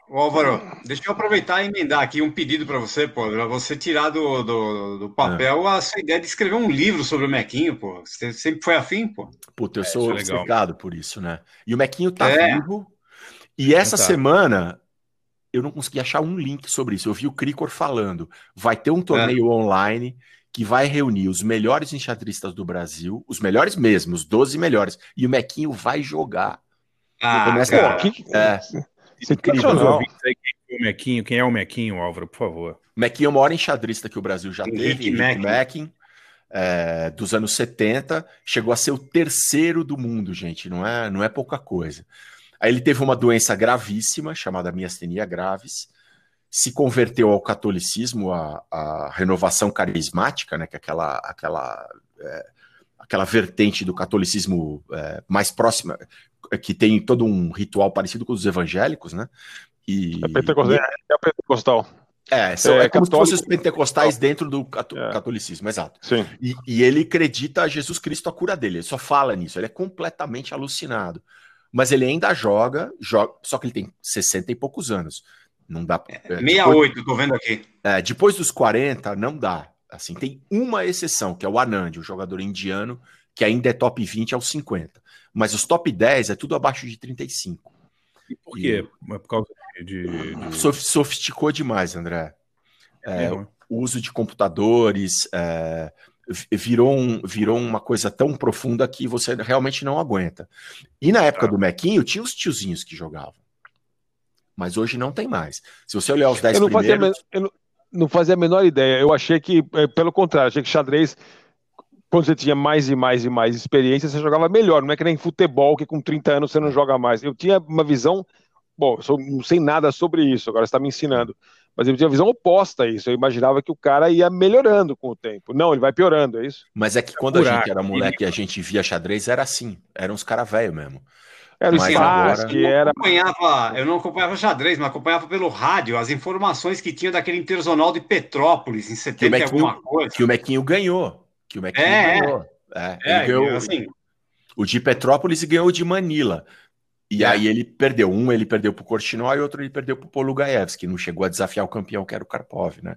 ô, ô, Álvaro, deixa eu aproveitar e emendar aqui um pedido para você, pô, para você tirar do, do, do papel Ah. a sua ideia de escrever um livro sobre o Mequinho, pô. Você sempre foi afim, pô. Puta, eu É, sou é por isso, né? E o Mequinho tá É. vivo. E essa Tá. semana eu não consegui achar um link sobre isso. Eu vi o Cricor falando. Vai ter um É. torneio online que vai reunir os melhores enxadristas do Brasil, os melhores mesmo, os 12 melhores. E o Mequinho vai jogar. Ah, Começa- cara. Que- que- É, Incrível. Os Sensacional. ouvintes aí, quem é o Mequinho? Quem é o Mequinho, Álvaro, por favor? O Mequinho é o maior enxadrista que o Brasil já Henrique teve, Henrique. Mackin, é, dos anos 70, chegou a ser o terceiro do mundo, gente, não é, não é pouca coisa. Aí ele teve uma doença gravíssima, chamada miastenia gravis, se converteu ao catolicismo, a renovação carismática, né, que é aquela, aquela, é, aquela vertente do catolicismo é, mais próxima, que tem todo um ritual parecido com os evangélicos, né? E, É pentecostal. É, é pentecostal. é, são, É é, como se católico. fossem os pentecostais dentro do cato- É. catolicismo, exato. Sim. E, e ele acredita a Jesus Cristo a cura dele, ele só fala nisso, ele é completamente alucinado. Mas ele ainda joga, joga só que ele tem 60 e poucos anos. Não dá. é, depois, 68, eu tô vendo aqui. é, depois dos 40, não dá. Assim, tem uma exceção, que é o Anand, o jogador indiano, que ainda é top 20 aos 50. Mas os top 10 é tudo abaixo de 35. E por quê? É por causa de. de- de- Sof- Sofisticou demais, André. É, mesmo? o uso de computadores é, virou, um- virou uma coisa tão profunda que você realmente não aguenta. E na época do Mequinho, tinha os tiozinhos que jogavam. Mas hoje não tem mais. Se você olhar os 10 Eu não, fazia, primeiros. eu não, não fazia a menor ideia. Eu achei que, eh, pelo contrário, achei que xadrez, quando você tinha mais e mais e mais experiência, você jogava melhor. Não é que nem futebol, que com 30 anos você não joga mais. Eu tinha uma visão. Bom, eu sou- não sei nada sobre isso, agora você está me ensinando. Mas eu tinha uma visão oposta a isso. Eu imaginava que o cara ia melhorando com o tempo. Não, ele vai piorando, é isso? Mas é que quando a gente era moleque e a gente via xadrez, era assim. Eram uns caras velhos mesmo. Era o Mas Spark, agora- Eu não era. acompanhava, eu não acompanhava xadrez, mas acompanhava pelo rádio as informações que tinha daquele Interzonal de Petrópolis em Que o 70 e Mequinho, alguma coisa. que o Mequinho ganhou. Que o Mequinho É, é. ganhou. É, É, ele ganhou assim, o de Petrópolis e ganhou o de Manila. E É. aí ele perdeu. Um ele perdeu pro Korchnoi e outro ele perdeu pro Polugaevs, que não chegou a desafiar o campeão, que era o Karpov, né?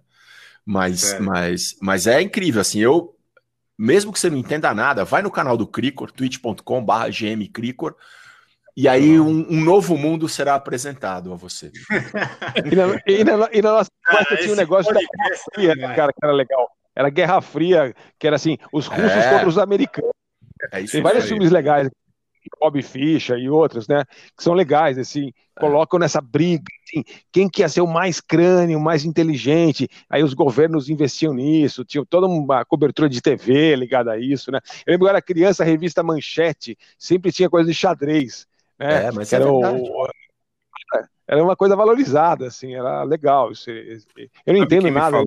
Mas, Sério. mas, mas é incrível, assim, eu... Mesmo que você não entenda nada, vai no canal do Cricor, twitch.com.br gmcricor, e aí um, um novo mundo será apresentado a você. E na, e na- e na nossa Cara, classe tinha um negócio da Guerra Fria, é né, cara, que era legal. Era Guerra Fria, que era assim, os russos É. contra os americanos. É isso Tem vários aí. filmes legais, Bob Fischer e outros, né? Que são legais, assim, colocam nessa briga, assim, quem que ia ser o mais crânio, o mais inteligente. Aí os governos investiam nisso, tinha toda uma cobertura de TV ligada a isso, né? Eu lembro que eu era criança, a revista Manchete sempre tinha coisa de xadrez, né? É, mas Que é era, o- era uma coisa valorizada, assim, era legal. Eu não entendo nada. falou?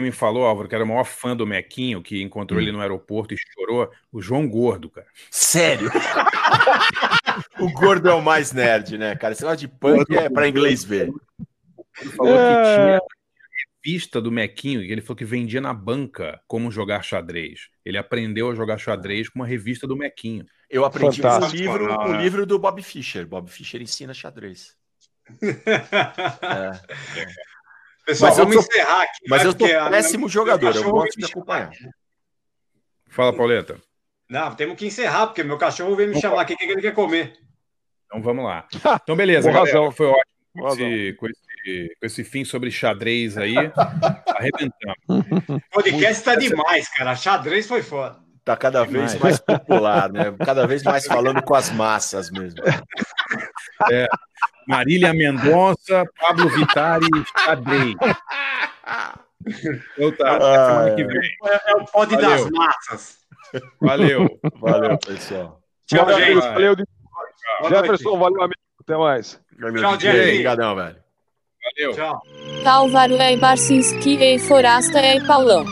Me falou, Álvaro, que era o maior fã do Mequinho, que encontrou Hum. ele no aeroporto e chorou? O João Gordo, cara. Sério? o gordo é o mais nerd, né, cara? Esse negócio de punk é pra inglês ver. Ele falou É. que tinha revista do Mequinho, e ele falou que vendia na banca como jogar xadrez. Ele aprendeu a jogar xadrez com uma revista do Mequinho. Eu aprendi com o Fantástico. livro, o né? livro do Bob Fischer. Bob Fischer ensina xadrez. É. Pessoal, Mas eu vamos tô- encerrar aqui. Mas vai, eu sou péssimo jogador, eu gosto de me acompanhar. Fala, Pauleta. Não, temos que encerrar, porque meu cachorro veio me chamar aqui, o que que ele quer comer? Então vamos lá. Então, beleza, Com razão. Foi ótimo Com esse, com, esse, com esse fim sobre xadrez aí. Arrebentamos. O podcast tá demais, cara. Xadrez foi foda. Tá cada vez Demais. mais popular, né? Cada vez mais falando com as massas mesmo. Marília Mendonça, Pablo Vitari, xadrez. Então tá, até Ah, semana é. que vem. É, é o pod Valeu. das massas. Valeu. Valeu, pessoal. Tchau, Valeu, gente. valeu. Jefferson, valeu, amigo. Até mais. Tchau, Jerry. Obrigadão, velho. Valeu. Tchau. Álvaro é Barcinski e Forasta é Paulão.